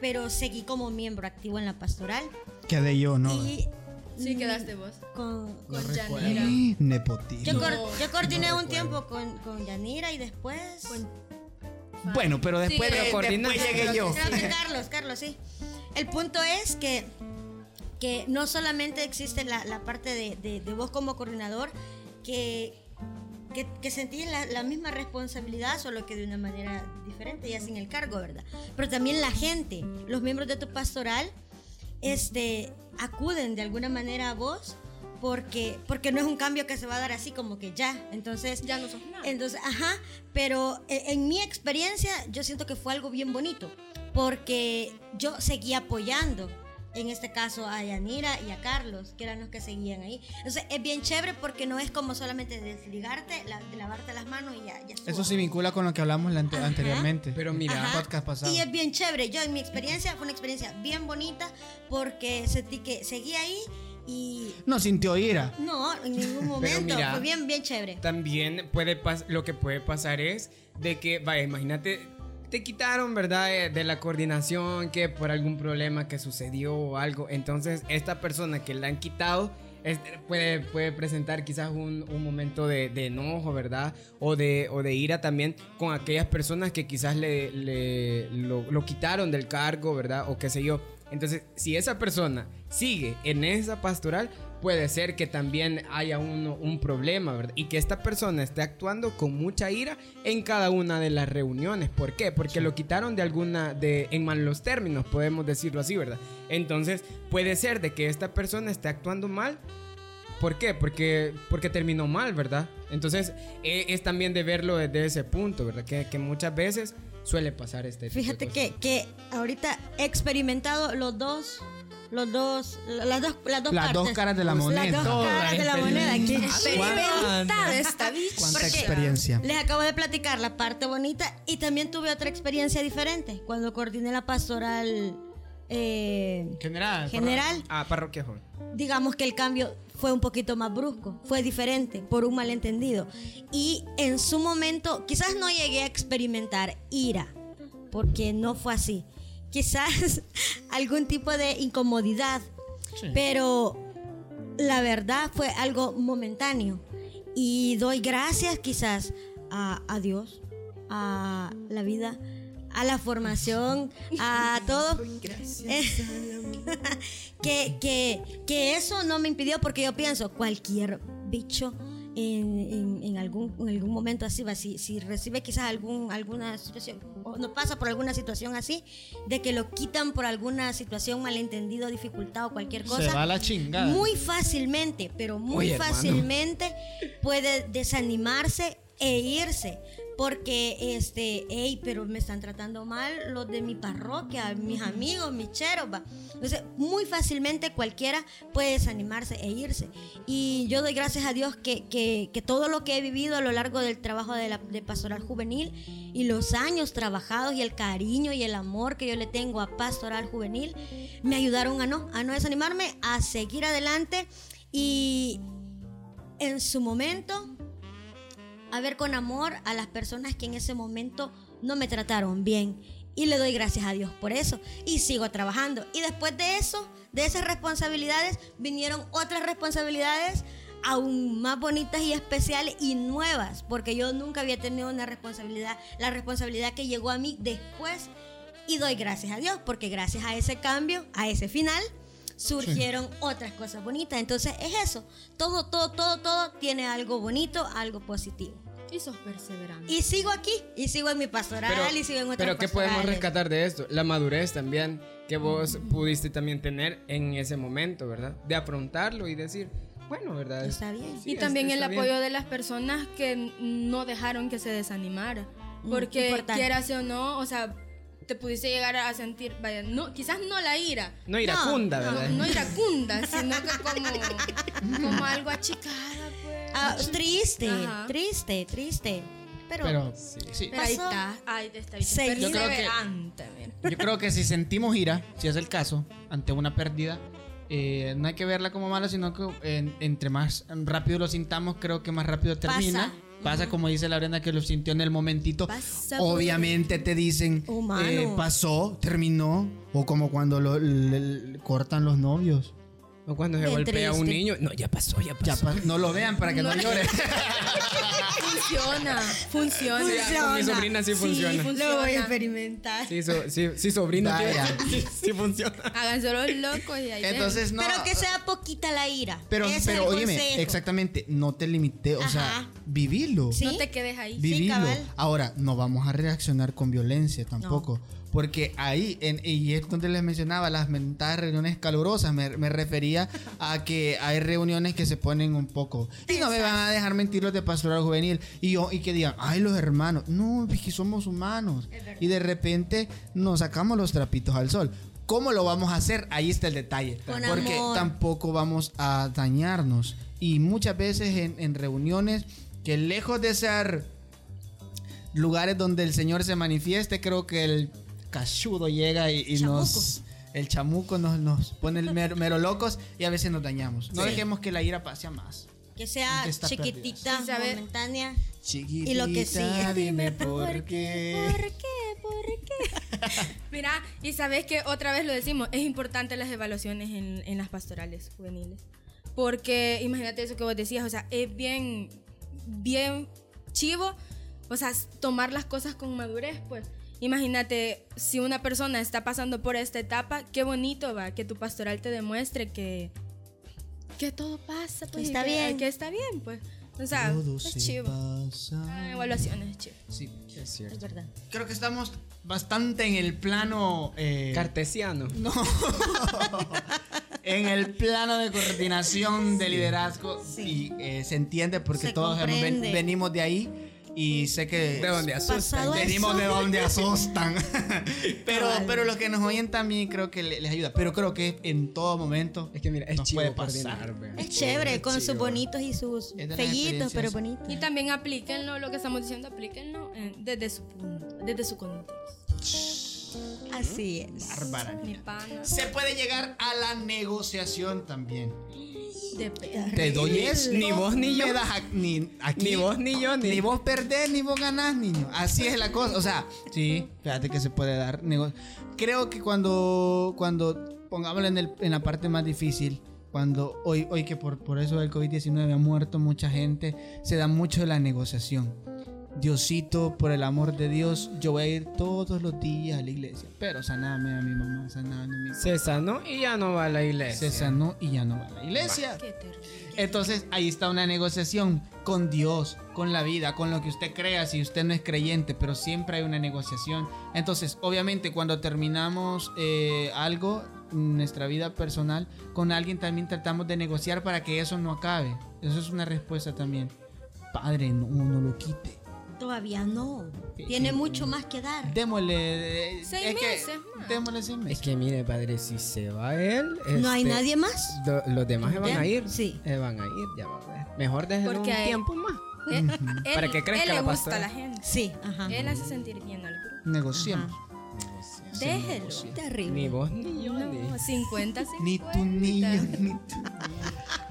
pero seguí como miembro activo en la pastoral. Quedé yo, ¿no? Y Sí, quedaste vos. con, Con. Yanira. Nepotismo. yo, cor- No, yo coordiné no un tiempo con, con Yanira y después... Bueno, pero después, Sí, coordina- después llegué yo. Creo que Carlos, Carlos, sí. El punto es que, que no solamente existe la, la parte de, de- de vos como coordinador, que, que, que sentís la, la misma responsabilidad, solo que de una manera diferente, ya sin el cargo, ¿verdad? Pero también la gente, los miembros de tu pastoral, este, acuden de alguna manera a vos. Porque, porque no es un cambio que se va a dar así como que ya. Entonces, Ya no sos nada. entonces, ajá, pero eh, en mi experiencia yo siento que fue algo bien bonito, porque yo seguí apoyando, en este caso a Yanira y a Carlos, que eran los que seguían ahí. Entonces es bien chévere porque no es como solamente desligarte, la- de lavarte las manos y ya. ya Eso se vincula con lo que hablamos la ante- Ajá. anteriormente. Pero mira, Ajá. podcast pasado. Y es bien chévere. Yo en mi experiencia fue una experiencia bien bonita porque sentí que seguí ahí y No sintió ira. no, en ningún momento. mira, fue bien, bien chévere. También puede lo que puede pasar es de que, vaya, imagínate, te quitaron, ¿verdad? Eh, De la coordinación, que por algún problema que sucedió o algo. Entonces, esta persona que la han quitado puede, puede presentar quizás un, un momento de, de enojo, ¿verdad? O de, o de ira también con aquellas personas que quizás le, le- lo, lo quitaron del cargo, ¿verdad? O qué sé yo. Entonces, si esa persona sigue en esa pastoral, puede ser que también haya un, un problema, ¿verdad? Y que esta persona esté actuando con mucha ira en cada una de las reuniones. ¿Por qué? Porque lo quitaron de alguna, de, en malos términos, podemos decirlo así, ¿verdad? Entonces, puede ser de que esta persona esté actuando mal. ¿Por qué? Porque, porque terminó mal, ¿verdad? Entonces, e- es también de verlo desde ese punto, ¿verdad? Que, que muchas veces suele pasar este tipo de Fíjate cosas. que, que ahorita he experimentado los dos, los dos, las dos, las dos Las partes. dos caras de la moneda. Las dos Toda caras de la moneda. Qué Experimentada esta bicha. Cuánta Porque experiencia. Les acabo de platicar la parte bonita y también tuve otra experiencia diferente cuando coordiné la pastoral eh, General. general. Ah, parroquia joven. digamos que el cambio fue un poquito más brusco, fue diferente por un malentendido. Y en su momento, quizás no llegué a experimentar ira, porque no fue así. Quizás (laughs) algún tipo de incomodidad, pero la verdad fue algo momentáneo. Y doy gracias quizás a, a Dios, a la vida, a la formación, a todo. (laughs) (laughs) que, que, que eso no me impidió porque yo pienso, cualquier bicho en, en- en algún, en algún momento así, va, si, si recibe quizás algún, alguna situación, o no pasa por alguna situación así, de que lo quitan por alguna situación malentendido, dificultad o cualquier cosa. Se va la chingada. Muy fácilmente, pero muy Oye, hermano. fácilmente puede desanimarse e irse. Porque, este, hey, pero me están tratando mal los de mi parroquia, mis amigos, mis cheros, va. Entonces, muy fácilmente cualquiera puede desanimarse e irse. Y yo doy gracias a Dios que, que- que todo lo que he vivido a lo largo del trabajo de, la, de pastoral juvenil y los años trabajados y el cariño y el amor que yo le tengo a pastoral juvenil me ayudaron a no, a no desanimarme, a seguir adelante y en su momento a ver con amor a las personas que en ese momento no me trataron bien. Y le doy gracias a Dios por eso. Y sigo trabajando. Y después de eso, de esas responsabilidades, vinieron otras responsabilidades aún más bonitas y especiales y nuevas. Porque yo nunca había tenido una responsabilidad. La responsabilidad que llegó a mí después. Y doy gracias a Dios. Porque gracias a ese cambio, a ese final, surgieron otras cosas bonitas. Entonces es eso. Todo, todo, todo, todo tiene algo bonito, algo positivo. Y sos perseverante. Y sigo aquí, y sigo en mi pastoral, y sigo en otras pero ¿qué podemos pastorales. rescatar de esto? La madurez también que vos pudiste también tener en ese momento, ¿verdad? De afrontarlo y decir, bueno, ¿verdad? Está bien. Sí, y también está el bien. apoyo de las personas que no dejaron que se desanimara. Porque importante. quieras o no, o sea, te pudiste llegar a sentir, vaya, no, quizás no la ira. No iracunda, No, ¿verdad? no iracunda, sino que como, como algo achicada, pues. Ah, triste, Ajá. triste, triste. Pero, Pero sí. Pero ahí está. Ay, está. Yo creo que-. Yo creo que si sentimos ira, si es el caso, ante una pérdida, eh, no hay que verla como mala, sino que en- entre más rápido lo sintamos, creo que más rápido termina. Pasa. Pasa, como dice la Brenda, que lo sintió en el momentito. Pasa Obviamente te dicen, eh, pasó, terminó. O como cuando lo- le- le cortan los novios. O cuando se Bien golpea a un triste. niño. No, ya pasó, ya pasó. Ya pa- no lo vean para que no, llore. (laughs) Funciona, funciona. Sí, con mi sobrina sí funciona. Lo voy a experimentar. Sí, so- sí, sí, sobrino. Vaya. (laughs) Sí, sí funciona. Háganse los locos y ahí Entonces, no. Pero que sea poquita la ira. Pero, Ese es pero el óyeme, consejo. exactamente, no te limité, o sea, Ajá. vivilo. Sí. No te quedes ahí. Vivilo. cabal. Ahora, no vamos a reaccionar con violencia tampoco. Porque ahí, en, y es donde les mencionaba, las mentadas reuniones calurosas, me, me refería a que hay reuniones que se ponen un poco. Y no me van a dejar mentir los de pastoral juvenil. Y, yo, y que digan, ay, los hermanos. No, es que somos humanos. Y de repente nos sacamos los trapitos al sol. ¿Cómo lo vamos a hacer? Ahí está el detalle. Con Porque amor. tampoco vamos a dañarnos. Y muchas veces en, en reuniones que lejos de ser lugares donde el Señor se manifieste, creo que el cachudo llega y, y nos... El chamuco nos, nos pone el mero, mero locos y a veces nos dañamos. No Sí. dejemos que la ira pase a más. Que sea chiquitita, momentánea. Chiquitita, lo que sigue. dime por qué. ¿Por qué? ¿Por (laughs) Mira, y sabes que otra vez lo decimos, es importante las evaluaciones en, en las pastorales juveniles. Porque imagínate eso que vos decías, o sea, es bien, bien chivo, o sea, tomar las cosas con madurez, pues. Imagínate, si una persona está pasando por esta etapa, qué bonito va, que tu pastoral te demuestre que, que todo pasa, pues. Está que- bien. Que está bien, pues. O sea, Todo es se chivo. pasa. Ah, evaluaciones es chivo. Sí. Es cierto. Es verdad. Creo que estamos bastante en el plano. eh, Cartesiano. no. en el plano de coordinación de liderazgo. Sí. Y eh, se entiende porque Se todos comprende. venimos de ahí. Y sé que. De donde asustan. Pasado Venimos de donde asustan. (laughs) pero, pero los que nos oyen también creo que le- les ayuda. Pero creo que en todo momento. Es que mira, es nos chivo puede pasar. coordinar, vea. Es chévere, Es con sus bonitos y sus fellitos, pero bonitos. Y también aplíquenlo, lo que estamos diciendo, aplíquenlo eh, desde su punto, desde su contexto. Así es. Bárbara. Mi pana. Se puede llegar a la negociación también. Te doy esto. Ni vos ni yo. me das a- ni, aquí, Ni vos ni yo, ni- Ni vos perdés ni vos ganás, niño. Así es la cosa. O sea, sí, fíjate que se puede dar. Creo que cuando, cuando pongámoslo en, el- en la parte más difícil, cuando hoy, hoy que por, por eso del COVID-19 ha muerto mucha gente, se da mucho de la negociación. Diosito, por el amor de Dios, yo voy a ir todos los días a la iglesia. Pero saname a mi mamá, saname a mi Se sanó y ya no va a la iglesia. se sanó y ya no va a la iglesia. Qué terrible. Entonces ahí está una negociación con Dios, con la vida, con lo que usted crea, si usted no es creyente, pero siempre hay una negociación. Entonces, obviamente, cuando terminamos eh, algo, en nuestra vida personal, con alguien también tratamos de negociar para que eso no acabe. Eso es una respuesta también. Padre, no, no lo quite. Todavía no. Tiene mucho más que dar. Démosle. eh, Seis es que- meses más. Démosle seis meses. Es que mire, padre, si se va él. ¿No hay este, nadie más? do- los demás se van a ir. Sí. Se van a ir, ya va a ver. Mejor déjenlo un él- tiempo más. (laughs) Él, (laughs) Para que crezca él la le gusta pastora. a la gente. Sí, ajá. Él hace sentir bien al grupo. Negociamos. Déjelo. Terrible. Ni vos ni yo. No, ni- 50, 50. Ni tu niño, ni tu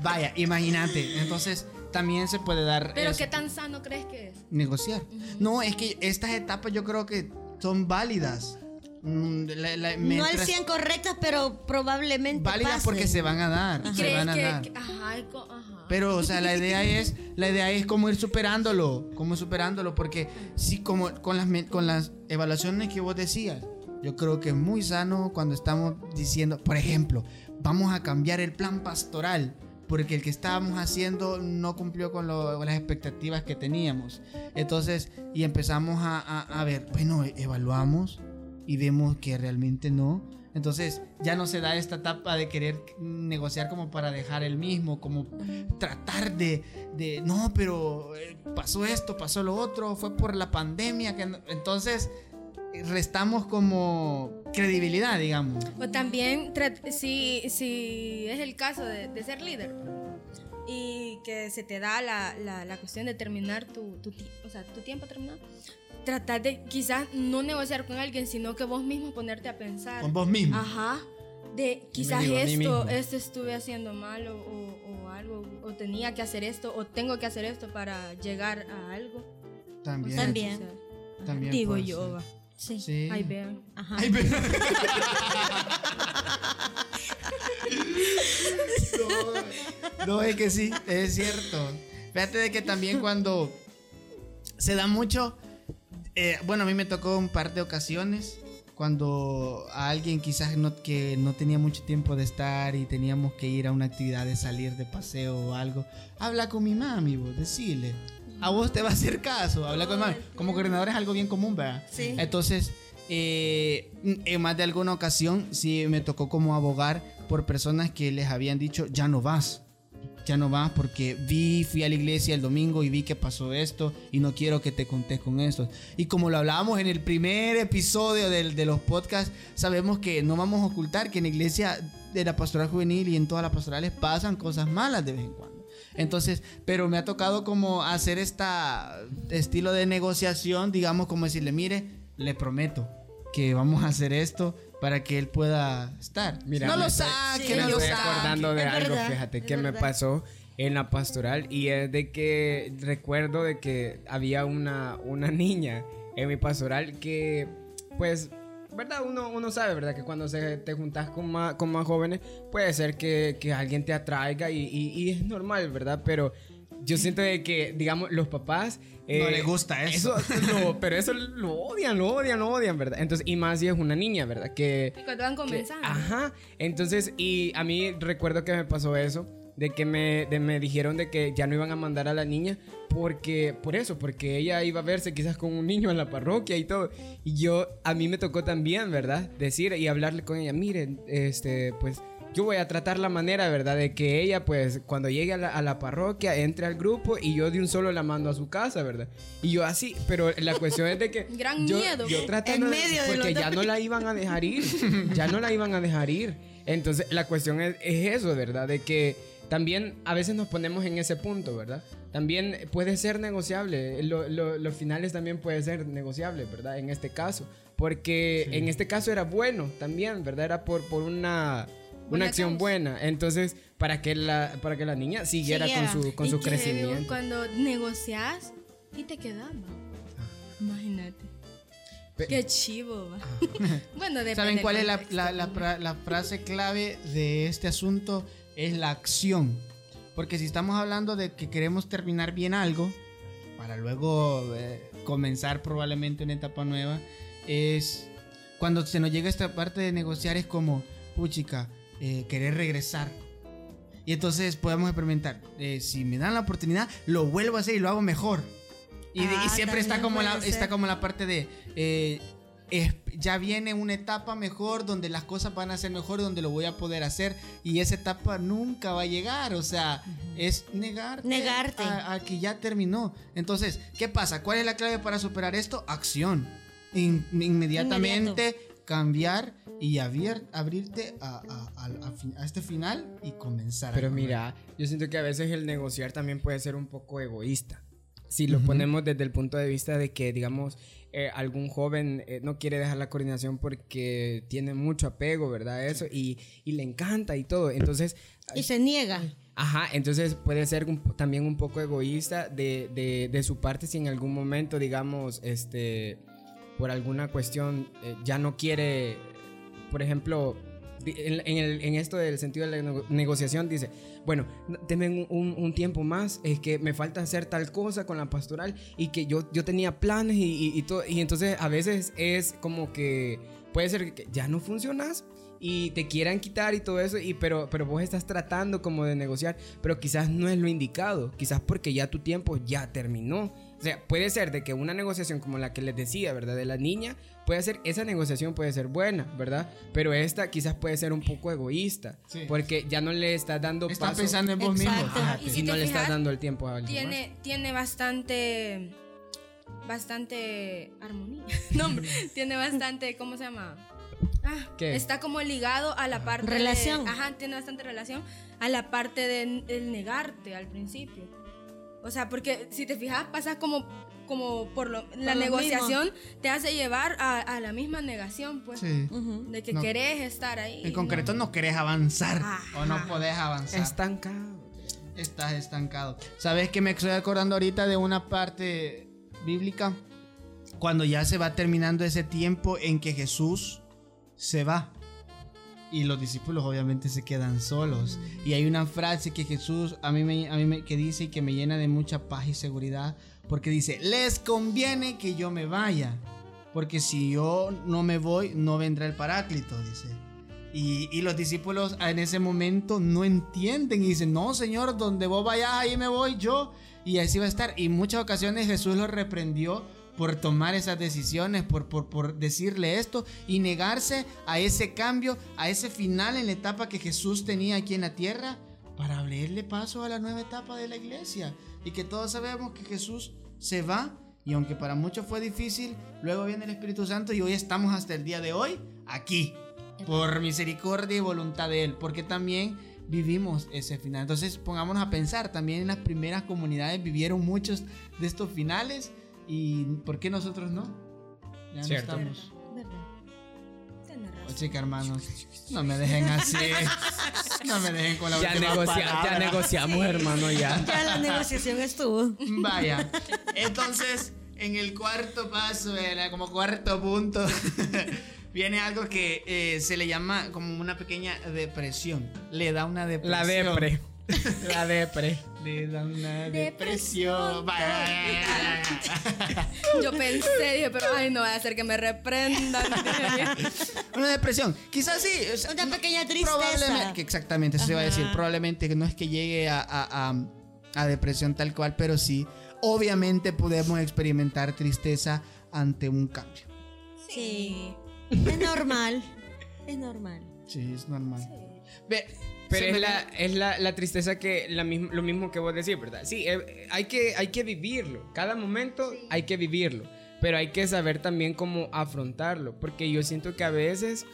Vaya, imagínate. Entonces, también se puede dar. Pero eso. qué tan sano crees que es. negociar. No, es que estas etapas yo creo que son válidas. Mm, la- la- No al mientras- 100 correctas, pero probablemente válidas pasen. porque se van a dar. Se ¿Crees van a que, dar. que- ajá, ajá. Pero, o sea, la idea es, la idea es cómo ir superándolo, cómo superándolo, porque sí, como con las, con las evaluaciones que vos decías, yo creo que es muy sano cuando estamos diciendo, por ejemplo, vamos a cambiar el plan pastoral, porque el que estábamos haciendo no cumplió con, lo- con las expectativas que teníamos. Entonces, y empezamos a, a- a ver, bueno, e- evaluamos y vemos que realmente no. Entonces ya no se da esta etapa de querer negociar como para dejar el mismo, como tratar de, de no, pero eh, pasó esto, pasó lo otro, fue por la pandemia. Que no-". Entonces restamos como credibilidad, digamos. O también, si, si es el caso de, de ser líder y que se te da la, la, la cuestión de terminar tu, tu, o sea, tu tiempo terminado, tratar de quizás no negociar con alguien, sino que vos mismo ponerte a pensar. Con vos mismo. Ajá. De quizás digo esto, esto estuve haciendo mal o, o- o algo, o tenía que hacer esto, o tengo que hacer esto para llegar a algo. También. También. O sea, También digo puede yo, ser. Sí. Sí. Ahí vean. Ajá. Ay, pero- no, no, es que sí, es cierto. Fíjate de que también cuando se da mucho, eh, bueno, a mí me tocó un par de ocasiones cuando a alguien quizás no, que no tenía mucho tiempo de estar y teníamos que ir a una actividad de salir de paseo o algo, habla con mi mami, vos, decirle. A vos te va a hacer caso, habla con mi mami. Como coordinador es algo bien común, ¿verdad? Sí. Entonces, eh, en más de alguna ocasión sí me tocó como abogar por personas que les habían dicho, ya no vas, ya no vas porque vi, fui a la iglesia el domingo y vi que pasó esto y no quiero que te contés con esto. Y como lo hablábamos en el primer episodio del- de los podcasts, sabemos que no vamos a ocultar que en la iglesia de la pastoral juvenil y en todas las pastorales pasan cosas malas de vez en cuando. Entonces, pero me ha tocado como hacer esta estilo de negociación, digamos como decirle, mire, le prometo que vamos a hacer esto para que él pueda estar. Mira, no lo estoy- saque, Sí, no me lo estoy saque. acordando de Es algo, verdad, fíjate, que me pasó en la pastoral y es de que recuerdo de que había una, una (laughs) niña en mi pastoral que pues ¿verdad? Uno, uno sabe, ¿verdad? Que cuando se, te juntas con más, con más jóvenes, puede ser que, que alguien te atraiga y, y- y es normal, ¿verdad? Pero yo siento de que, digamos, los papás... eh, No les gusta eso. lo- pero eso lo odian, lo odian, lo odian, ¿verdad? Entonces, y más si es una niña, ¿verdad? Que... Y cuando van que- comenzando. ajá. Entonces, y a mí recuerdo que me pasó eso. De que me, de- me dijeron de que ya no iban a mandar a la niña porque, por eso, porque ella iba a verse quizás con un niño en la parroquia y todo. Y yo, a mí me tocó también, ¿verdad? Decir y hablarle con ella, miren, este, pues yo voy a tratar la manera, ¿verdad? De que ella, pues, cuando llegue a la, a la parroquia, entre al grupo y yo de un solo la mando a su casa, ¿verdad? Y yo así, pero la cuestión es de que... (laughs) Gran yo, miedo. Yo tratando En de- medio de Porque ya no la iban a dejar ir. ya no la iban a dejar ir. Entonces, la cuestión es, es eso, ¿verdad? De que también a veces nos ponemos en ese punto, ¿verdad? También puede ser negociable. Lo- lo- los finales también puede ser negociable, ¿verdad? En este caso. Porque en este caso era bueno también, ¿verdad? Era por, por una, una Buena acción causa. buena. Entonces, para que la, para que la niña siguiera Siguiera. con su, con Y su crecimiento. Cuando negocias y te quedas, va. Imagínate. Pe- Qué chivo, va. (laughs) bueno, depende ¿Saben cuál es la, la- la la frase clave de este asunto? Es la acción. Porque si estamos hablando de que queremos terminar bien algo, para luego eh, comenzar probablemente una etapa nueva, es cuando se nos llega esta parte de negociar es como, puchica, eh, querer regresar. Y entonces podemos experimentar, eh, si me dan la oportunidad, lo vuelvo a hacer y lo hago mejor. Y, y Ah, siempre está como, la, está como la parte de, es- ya viene una etapa mejor donde las cosas van a ser mejor, donde lo voy a poder hacer y esa etapa nunca va a llegar, o sea, es negarte, Negarte. A, a que ya terminó. Entonces, ¿qué pasa? ¿Cuál es la clave para superar esto? Acción. In- inmediatamente cambiar y abier- abrirte a, a- a- a fin- a este final y comenzar. Pero mira, yo siento que a veces el negociar también puede ser un poco egoísta. Si lo ponemos desde el punto de vista de que, digamos, eh, algún joven eh, no quiere dejar la coordinación porque tiene mucho apego, ¿verdad? Eso, y, y le encanta y todo. Entonces, Y se niega. Ajá, entonces puede ser un- también un poco egoísta de, de- de su parte si en algún momento, digamos, este, por alguna cuestión eh, ya no quiere, por ejemplo, en, el- en esto del sentido de la nego- negociación, dice, bueno, denme un- un tiempo más, es que me falta hacer tal cosa con la pastoral y que yo, yo tenía planes y, y- y todo, y entonces a veces es como que puede ser que ya no funcionas y te quieran quitar y todo eso, y, pero, pero vos estás tratando como de negociar, pero quizás no es lo indicado, quizás porque ya tu tiempo ya terminó. O sea, puede ser de que una negociación como la que les decía, ¿verdad? De la niña, puede ser, esa negociación puede ser buena, ¿verdad? Pero esta quizás puede ser un poco egoísta, Sí. porque ya no le estás dando Estás paso pensando en vos Exacto. mismo. Ajá, Y no le estás dando el tiempo a alguien más. Tiene, tiene bastante. Bastante armonía. (laughs) No, hombre. (laughs) tiene bastante. ¿Cómo se llama? Ah, ¿Qué? Está como ligado a la parte. de- Relación. ajá, tiene bastante relación a la parte de el negarte al principio. O sea, porque si te fijas, pasa como. Como por lo, la lo negociación te hace llevar a, a la misma negación, pues. Sí. De que No. querés estar ahí. En concreto no querés avanzar Ajá. o no podés avanzar. Estancado. Estás estancado. ¿Sabes que me estoy acordando ahorita de una parte bíblica? Cuando ya se va terminando ese tiempo en que Jesús se va. Y los discípulos obviamente se quedan solos. Y hay una frase que Jesús a mí, me, a mí me- que dice y que me llena de mucha paz y seguridad. Porque dice, les conviene que yo me vaya. Porque si yo no me voy, no vendrá el paráclito, dice. Y, y los discípulos en ese momento no entienden y dicen, no, Señor, donde vos vayas, ahí me voy yo. Y así va a estar. Y muchas ocasiones Jesús los reprendió por tomar esas decisiones, por, por, por decirle esto y negarse a ese cambio, a ese final en la etapa que Jesús tenía aquí en la tierra, para abrirle paso a la nueva etapa de la iglesia. Y que todos sabemos que Jesús se va. Y aunque para muchos fue difícil, luego viene el Espíritu Santo y hoy estamos hasta el día de hoy aquí por misericordia y voluntad de Él, porque también vivimos ese final. Entonces pongámonos a pensar, también en las primeras comunidades vivieron muchos de estos finales y ¿por qué nosotros no? Ya no Cierto. estamos. Razón. Oh, chica, hermanos, no me dejen así. (laughs) No me dejen con la Ya, última negocia- ya negociamos, hermano, ya. (laughs) Ya la negociación estuvo. Vaya. (laughs) Entonces, en el cuarto paso, era como cuarto punto, viene algo que eh, se le llama como una pequeña depresión. Le da una depresión. La depre. La depre. Le da una Depresión. Yo pensé, dije, pero ay, no va a hacer que me reprendan. Una depresión. Quizás sí. o sea, Una no- pequeña tristeza. Probablemente. que exactamente, eso se iba a decir. Probablemente no es que llegue a, a- a- a depresión tal cual, pero sí. Obviamente podemos experimentar tristeza ante un cambio. Sí. Es normal. Es normal. Sí, es normal. Ve, Pero es, la, es la, la tristeza que la lo mismo que vos decís, ¿verdad? Sí, eh, hay, que, hay que vivirlo. Cada momento hay que vivirlo. Pero hay que saber también cómo afrontarlo. Porque yo siento que a veces,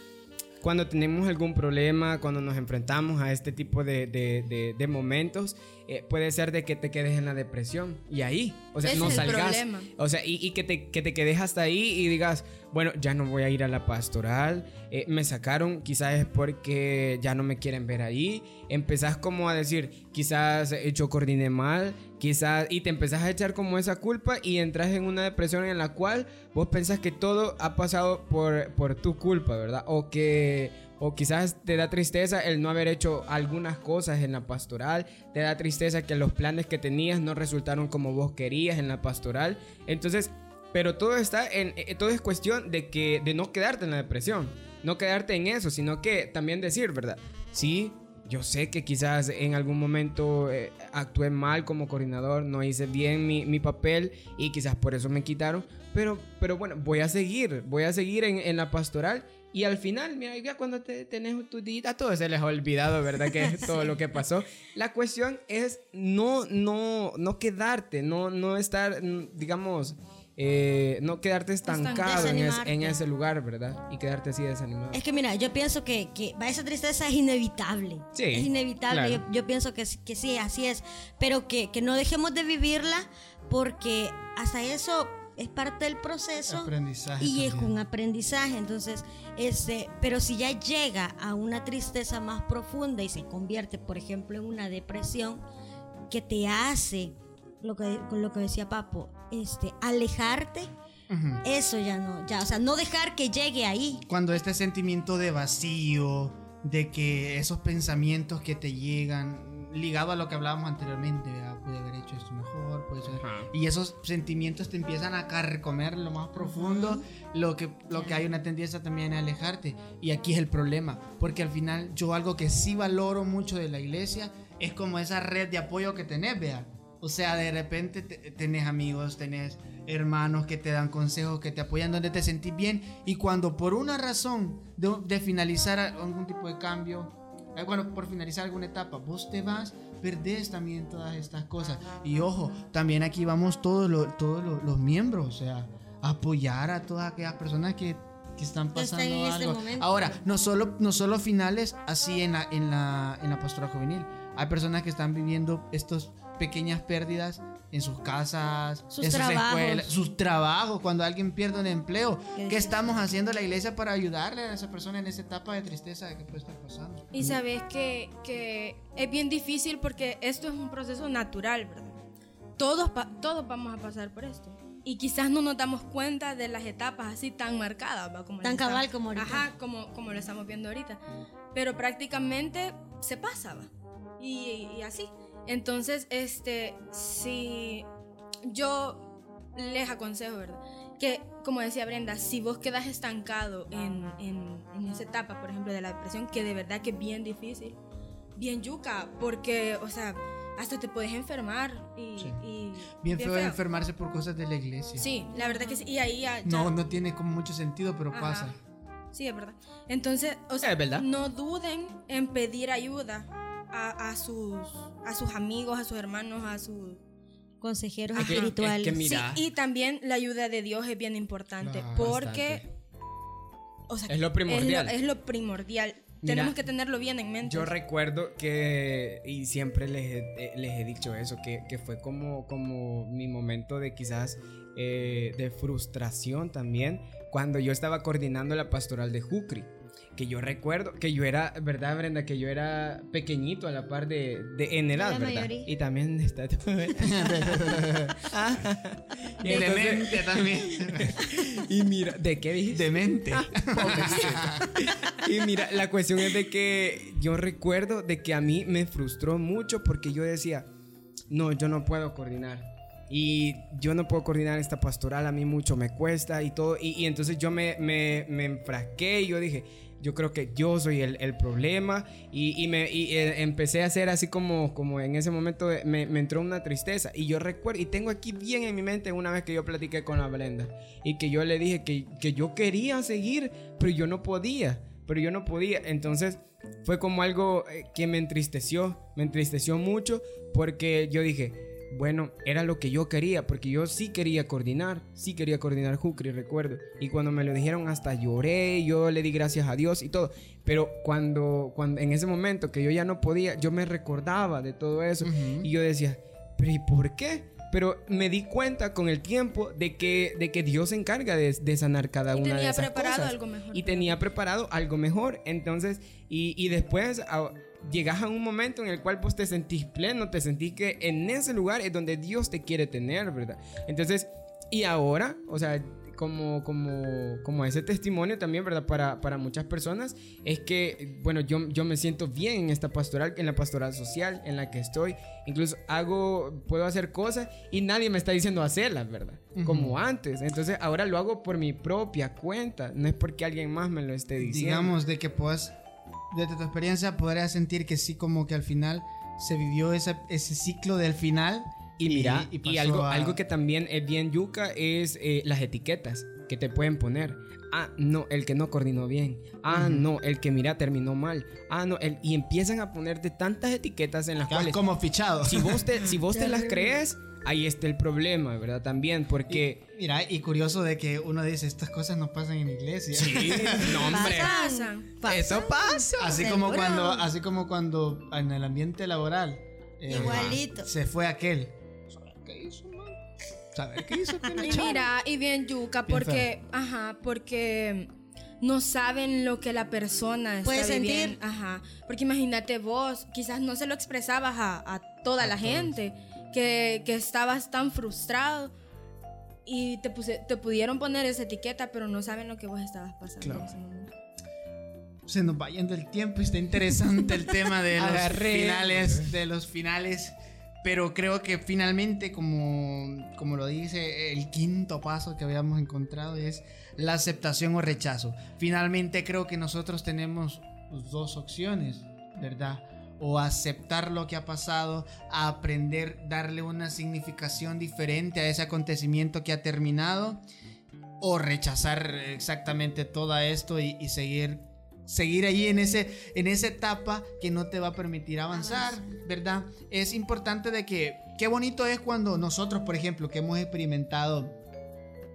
cuando tenemos algún problema, cuando nos enfrentamos a este tipo de, de- de- de momentos, eh, puede ser de que te quedes en la depresión. Y ahí, o sea, no el salgas. problema. O sea, y, y que, te, que te quedes hasta ahí y digas, bueno, ya no voy a ir a la pastoral, eh, me sacaron, quizás es porque ya no me quieren ver ahí. Empezás como a decir, quizás eh, yo coordiné mal, quizás, y te empezás a echar como esa culpa y entras en una depresión en la cual vos pensás que todo ha pasado por, por tu culpa, ¿verdad? O que... O quizás te da tristeza el no haber hecho algunas cosas en la pastoral. Te da tristeza que los planes que tenías no resultaron como vos querías en la pastoral. Entonces, pero todo está en, eh, todo es cuestión de que, de no quedarte en la depresión, no quedarte en eso, sino que también decir, ¿verdad? Sí, yo sé que quizás en algún momento eh, actué mal como coordinador, no hice bien mi, mi papel y quizás por eso me quitaron, pero, pero bueno, voy a seguir, voy a seguir en, en la pastoral y al final, mira, ya cuando te tenés tu día, a todos se les ha olvidado, ¿verdad? Que (laughs) todo lo que pasó. La cuestión es no, no, no quedarte, no, no estar, mm, digamos, eh, no quedarte estancado en, es- en ese lugar, ¿verdad? Y quedarte así desanimado. Es que mira, yo pienso que, que esa tristeza es inevitable. Sí, Es inevitable. claro. Yo, yo pienso que, sí- que sí, así es. Pero que, que no dejemos de vivirla porque hasta eso es parte del proceso. Aprendizaje Y es un aprendizaje. Entonces, este, pero si ya llega a una tristeza más profunda y se convierte, por ejemplo, en una depresión que te hace, lo que, con lo que decía Papo, este, alejarte. Eso ya no, ya, o sea, no dejar que llegue ahí. Cuando este sentimiento de vacío, de que esos pensamientos que te llegan, ligado a lo que hablábamos anteriormente, ¿verdad? pude haber hecho esto mejor, puede ser. Ajá. Y esos sentimientos te empiezan a carcomer lo más profundo, lo que, lo que hay una tendencia también a alejarte. Y aquí es el problema, porque al final yo algo que sí valoro mucho de la iglesia es como esa red de apoyo que tenés, vea. O sea, de repente te- tenés amigos, tenés hermanos que te dan consejos, que te apoyan donde te sentís bien. Y cuando por una razón de, de finalizar algún tipo de cambio, bueno, por finalizar alguna etapa, vos te vas, perdés también todas estas cosas. Y ojo, también aquí vamos todos, los todos los, los miembros, o sea, apoyar a todas aquellas personas que, que están pasando en este algo. momento. Ahora, no solo, no solo finales así en la, en, la, en la postura juvenil. Hay personas que están viviendo estas pequeñas pérdidas en sus casas, Sus en sus trabajos. escuelas, sus trabajos, cuando alguien pierde un empleo. ¿Qué ¿Qué estamos haciendo la iglesia para ayudarle a esa persona en esa etapa de tristeza que puede estar pasando? Y sabes que, que es bien difícil porque esto es un proceso natural, ¿verdad? Todos, todos vamos a pasar por esto. Y quizás no nos damos cuenta de las etapas así tan marcadas, ¿va? Como Tan cabal estamos- como ahorita. Ajá, como, como lo estamos viendo ahorita. Pero prácticamente se pasa, ¿va? Y, y así. Entonces, este, si yo les aconsejo, ¿verdad? Que, como decía Brenda, si vos quedas estancado en, en- en esa etapa, por ejemplo, de la depresión, que de verdad que es bien difícil, bien yuca, porque, o sea, hasta te puedes enfermar y... Sí. y Bien feo enfermarse por cosas de la iglesia. Sí, la verdad que sí. Y ahí ya... ya- No, no tiene como mucho sentido, pero Ajá. pasa. Sí, es verdad. Entonces, o sea, Es verdad. no duden en pedir ayuda a, a sus, a sus amigos, a sus hermanos, a sus... Consejeros Es que- espirituales. es que Mira. Sí, y también la ayuda de Dios es bien importante porque... O sea, Es lo primordial. Es lo, es lo primordial. Mira, Tenemos que tenerlo bien en mente. Yo recuerdo que, y siempre les he, eh, les he dicho eso, que, que fue como, como mi momento de quizás eh, de frustración también, cuando yo estaba coordinando la pastoral de Jucri. Que yo recuerdo que yo era, ¿verdad, Brenda? Que yo era pequeñito a la par de, de en edad, ¿verdad? mayoría. Y también está. (laughs) (laughs) y, entonces- Demente también. (laughs) y mira, ¿de qué dijiste? Demente. Y mira, la cuestión es de que yo recuerdo de que a mí me frustró mucho porque yo decía, no, yo no puedo coordinar. Y yo no puedo coordinar esta pastoral, a mí mucho me cuesta y todo. Y, y entonces yo me, me, me enfrasqué y yo dije, yo creo que yo soy el, el problema. Y, y me, y, eh, empecé a hacer así como, como en ese momento eh, me, me entró una tristeza. Y yo recuerdo, y tengo aquí bien en mi mente una vez que yo platiqué con la Brenda. Y que yo le dije que, que yo quería seguir, pero yo no podía. Pero yo no podía. Entonces fue como algo eh, que me entristeció. Me entristeció mucho porque yo dije, bueno, era lo que yo quería, porque yo sí quería coordinar, sí quería coordinar Jucri, recuerdo. Y cuando me lo dijeron, hasta lloré, yo le di gracias a Dios y todo. Pero cuando, cuando en ese momento que yo ya no podía, yo me recordaba de todo eso y yo decía, pero ¿y por qué? Pero me di cuenta con el tiempo de que, de que Dios se encarga de, de sanar cada Y una de tenía esas preparado cosas. algo mejor Y tenía preparado algo mejor. Entonces, y, y después a- llegas a un momento en el cual vos te sentís pleno, te sentís que en ese lugar es donde Dios te quiere tener, ¿verdad? Entonces, y ahora, o sea, como, como, como ese testimonio también, ¿verdad? Para, para muchas personas, es que, bueno, yo, yo me siento bien en esta pastoral, en la pastoral social en la que estoy. Incluso hago, puedo hacer cosas y nadie me está diciendo hacerlas, ¿verdad? Como antes. Entonces, ahora lo hago por mi propia cuenta, no es porque alguien más me lo esté diciendo. Digamos de que puedas, desde tu experiencia, podrías sentir que sí, como que al final se vivió ese, ese ciclo del final. Y mira, y, pasó algo, a- algo que también es bien yuca es eh, las etiquetas que te pueden poner. Ah, no, el que no coordinó bien. Ah, no, el que mira terminó mal. Ah, no, el, y empiezan a ponerte tantas etiquetas en las Quedas cuales como fichado. si vos te, si vos te (laughs) las crees, ahí está el problema, ¿verdad? También, porque... Mira, y curioso de que uno dice, estas cosas no pasan en iglesia. Sí, no, hombre. (laughs) Pasan. Eso pasa. Así como cuando, así como cuando en el ambiente laboral eh, Igualito. se fue aquel. ¿Saber qué hizo, man? ¿Saber qué hizo aquel (laughs) Y mira, y bien yuca, Bien porque, ajá, porque no saben lo que la persona está Puede sentir. viviendo. Ajá. Porque imagínate vos, quizás no se lo expresabas a, a toda la gente, que, que estabas tan frustrado y te, puse- te pudieron poner esa etiqueta, pero no saben lo que vos estabas pasando Claro. en ese momento. Se nos va yendo el tiempo y está interesante el tema de (laughs) los Agarré. finales, de los finales. Pero creo que finalmente, como, como lo dice, el quinto paso que habíamos encontrado es la aceptación o rechazo. Finalmente creo que nosotros tenemos pues, dos opciones, ¿verdad? O aceptar lo que ha pasado, a aprender, darle una significación diferente a ese acontecimiento que ha terminado, o rechazar exactamente todo esto y, y seguir seguir ahí en ese en esa etapa que no te va a permitir avanzar, ¿verdad? Es importante de que qué bonito es cuando nosotros, por ejemplo, que hemos experimentado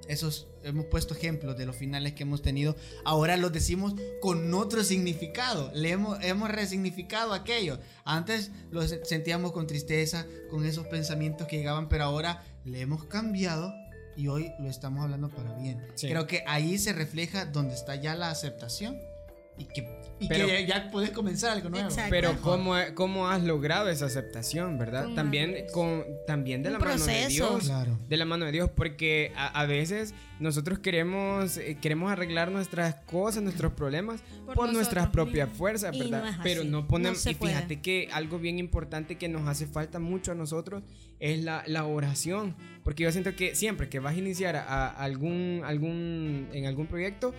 esos hemos puesto ejemplos de los finales que hemos tenido, ahora los decimos con otro significado, le hemos, hemos resignificado aquello. Antes lo se- sentíamos con tristeza, con esos pensamientos que llegaban, pero ahora le hemos cambiado y hoy lo estamos hablando para bien. Sí. Creo que ahí se refleja donde está ya la aceptación y que, y Pero- que ya, ya puedes comenzar algo nuevo. Exacto. Pero ¿cómo, cómo has logrado esa aceptación, verdad? Con También, con, también de Un la mano de proceso. Dios. Claro. De la mano de Dios, porque a, a veces nosotros queremos, eh, queremos arreglar nuestras cosas, nuestros problemas por, Por nuestras propias fuerzas, ¿verdad? no Pero no ponemos, No y fíjate puede. que algo bien importante que nos hace falta mucho a nosotros es la, la oración, porque yo siento que siempre que vas a iniciar a, a algún, algún, en algún proyecto,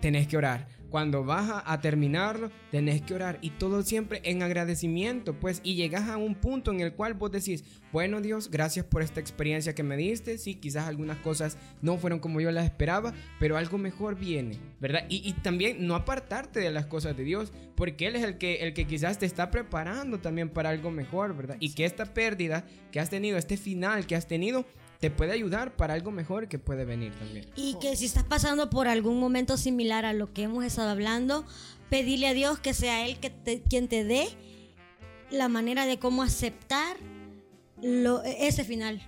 tenés que orar. Cuando vas a, a terminarlo, tenés que orar. Y todo siempre en agradecimiento, pues. Y llegas a un punto en el cual vos decís, bueno Dios, gracias por esta experiencia que me diste. Sí, quizás algunas cosas no fueron como yo las esperaba, pero algo mejor viene, ¿verdad? Y, y también no apartarte de las cosas de Dios, porque Él es el que, el que quizás te está preparando también para algo mejor, ¿verdad? Y que esta pérdida que has tenido, este final que has tenido, te puede ayudar para algo mejor que puede venir también. Y que si estás pasando por algún momento similar a lo que hemos estado hablando, pedirle a Dios que sea Él que te- quien te dé la manera de cómo aceptar lo- ese final.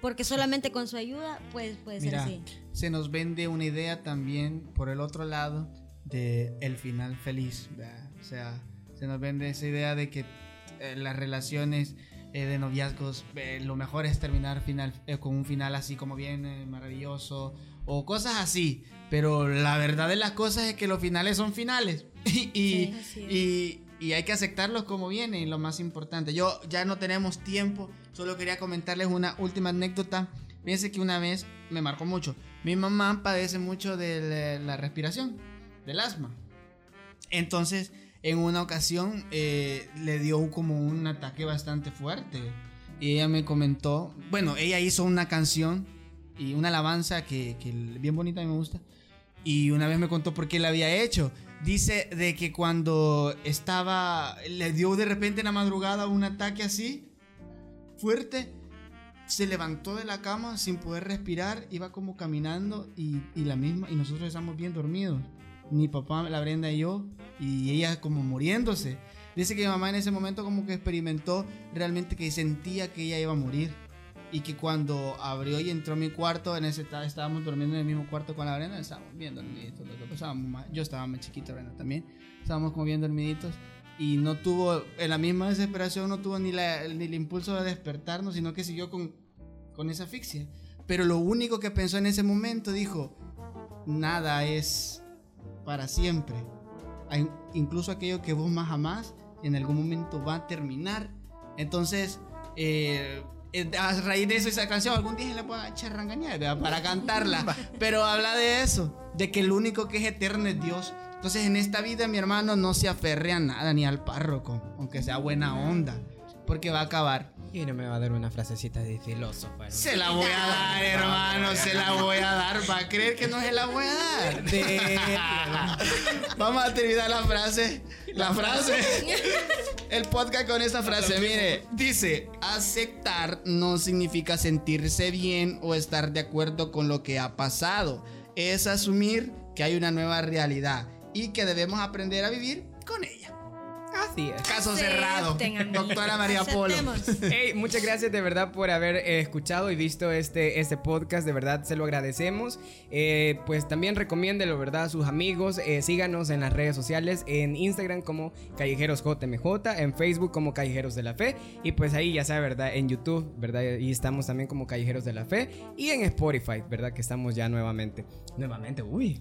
Porque solamente con su ayuda pues, puede ser Mira, así. se nos vende una idea también por el otro lado de el final feliz. ¿verdad? O sea, se nos vende esa idea de que eh, las relaciones eh, de noviazgos, eh, lo mejor es terminar final, eh, con un final así como bien maravilloso o cosas así. Pero la verdad de las cosas es que los finales son finales (laughs) y, y, Sí, y- y hay que aceptarlos como vienen lo más importante. Yo ya no tenemos tiempo, solo quería comentarles una última anécdota. Fíjense que una vez me marcó mucho. Mi mamá padece mucho de la, la respiración, del asma. Entonces, en una ocasión eh, le dio como un ataque bastante fuerte. Y ella me comentó, bueno, ella hizo una canción y una alabanza que, que bien bonita, mí me gusta. Y una vez me contó por qué la había hecho. Dice de que cuando estaba, le dio de repente en la madrugada un ataque así, fuerte, se levantó de la cama sin poder respirar, iba como caminando y, y la misma, y nosotros estamos bien dormidos. Mi papá, la Brenda y yo, y ella como muriéndose. Dice que mi mamá en ese momento como que experimentó realmente que sentía que ella iba a morir. Y que cuando abrió y entró a mi cuarto, en ese estábamos durmiendo en el mismo cuarto con la Brenda, estábamos bien dormiditos. yo estaba más chiquito, Brenda también. Estábamos como bien dormiditos. Y no tuvo, en la misma desesperación, no tuvo ni, la- ni el impulso de despertarnos, sino que siguió con, con esa asfixia. Pero lo único que pensó en ese momento, dijo, nada es para siempre. Incluso aquello que vos más amás, en algún momento va a terminar. Entonces, eh, eh, a raíz de eso esa canción, algún día le puedo echar rangañar ¿verdad? para cantarla. (laughs) Pero habla de eso, de que el único que es eterno es Dios. Entonces, en esta vida, mi hermano, no se aferre a nada, ni al párroco, aunque sea buena onda, porque va a acabar. Y no me va a dar una frasecita de filósofo. hermano. Se la voy a dar, hermano, se la voy a dar. Va a creer que no se la voy a dar. (laughs) Vamos a terminar la frase. La frase. El podcast con esta frase, mire, dice, aceptar no significa sentirse bien o estar de acuerdo con lo que ha pasado. Es asumir que hay una nueva realidad y que debemos aprender a vivir con ella. Así es. Caso Acepten, cerrado. amigos. Doctora María Polo. Hey, muchas gracias de verdad por haber eh, escuchado y visto este, este podcast. De verdad se lo agradecemos. Eh, pues también recomiéndelo, ¿verdad? A sus amigos. Eh, síganos en las redes sociales. En Instagram como Callejeros JMJ. En Facebook como Callejeros de la Fe. Y pues ahí ya sabe, ¿verdad? En YouTube, ¿verdad? Y estamos también como Callejeros de la Fe. Y en Spotify, ¿verdad? Que estamos ya nuevamente. Nuevamente, uy.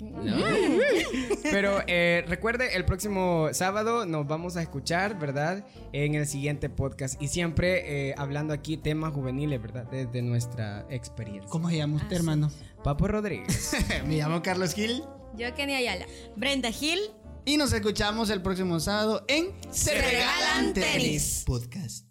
Pero eh, recuerde, el próximo sábado nos vamos a escuchar, ¿verdad? En el siguiente podcast. Y siempre eh, hablando aquí temas juveniles, ¿verdad? Desde nuestra experiencia. ¿Cómo se llama usted, hermano? Papo Rodríguez. (laughs) Me llamo Carlos Gil. Yo, Kenny Ayala. Brenda Gil. Y nos escuchamos el próximo sábado en Se Regalan Tenis. Podcast.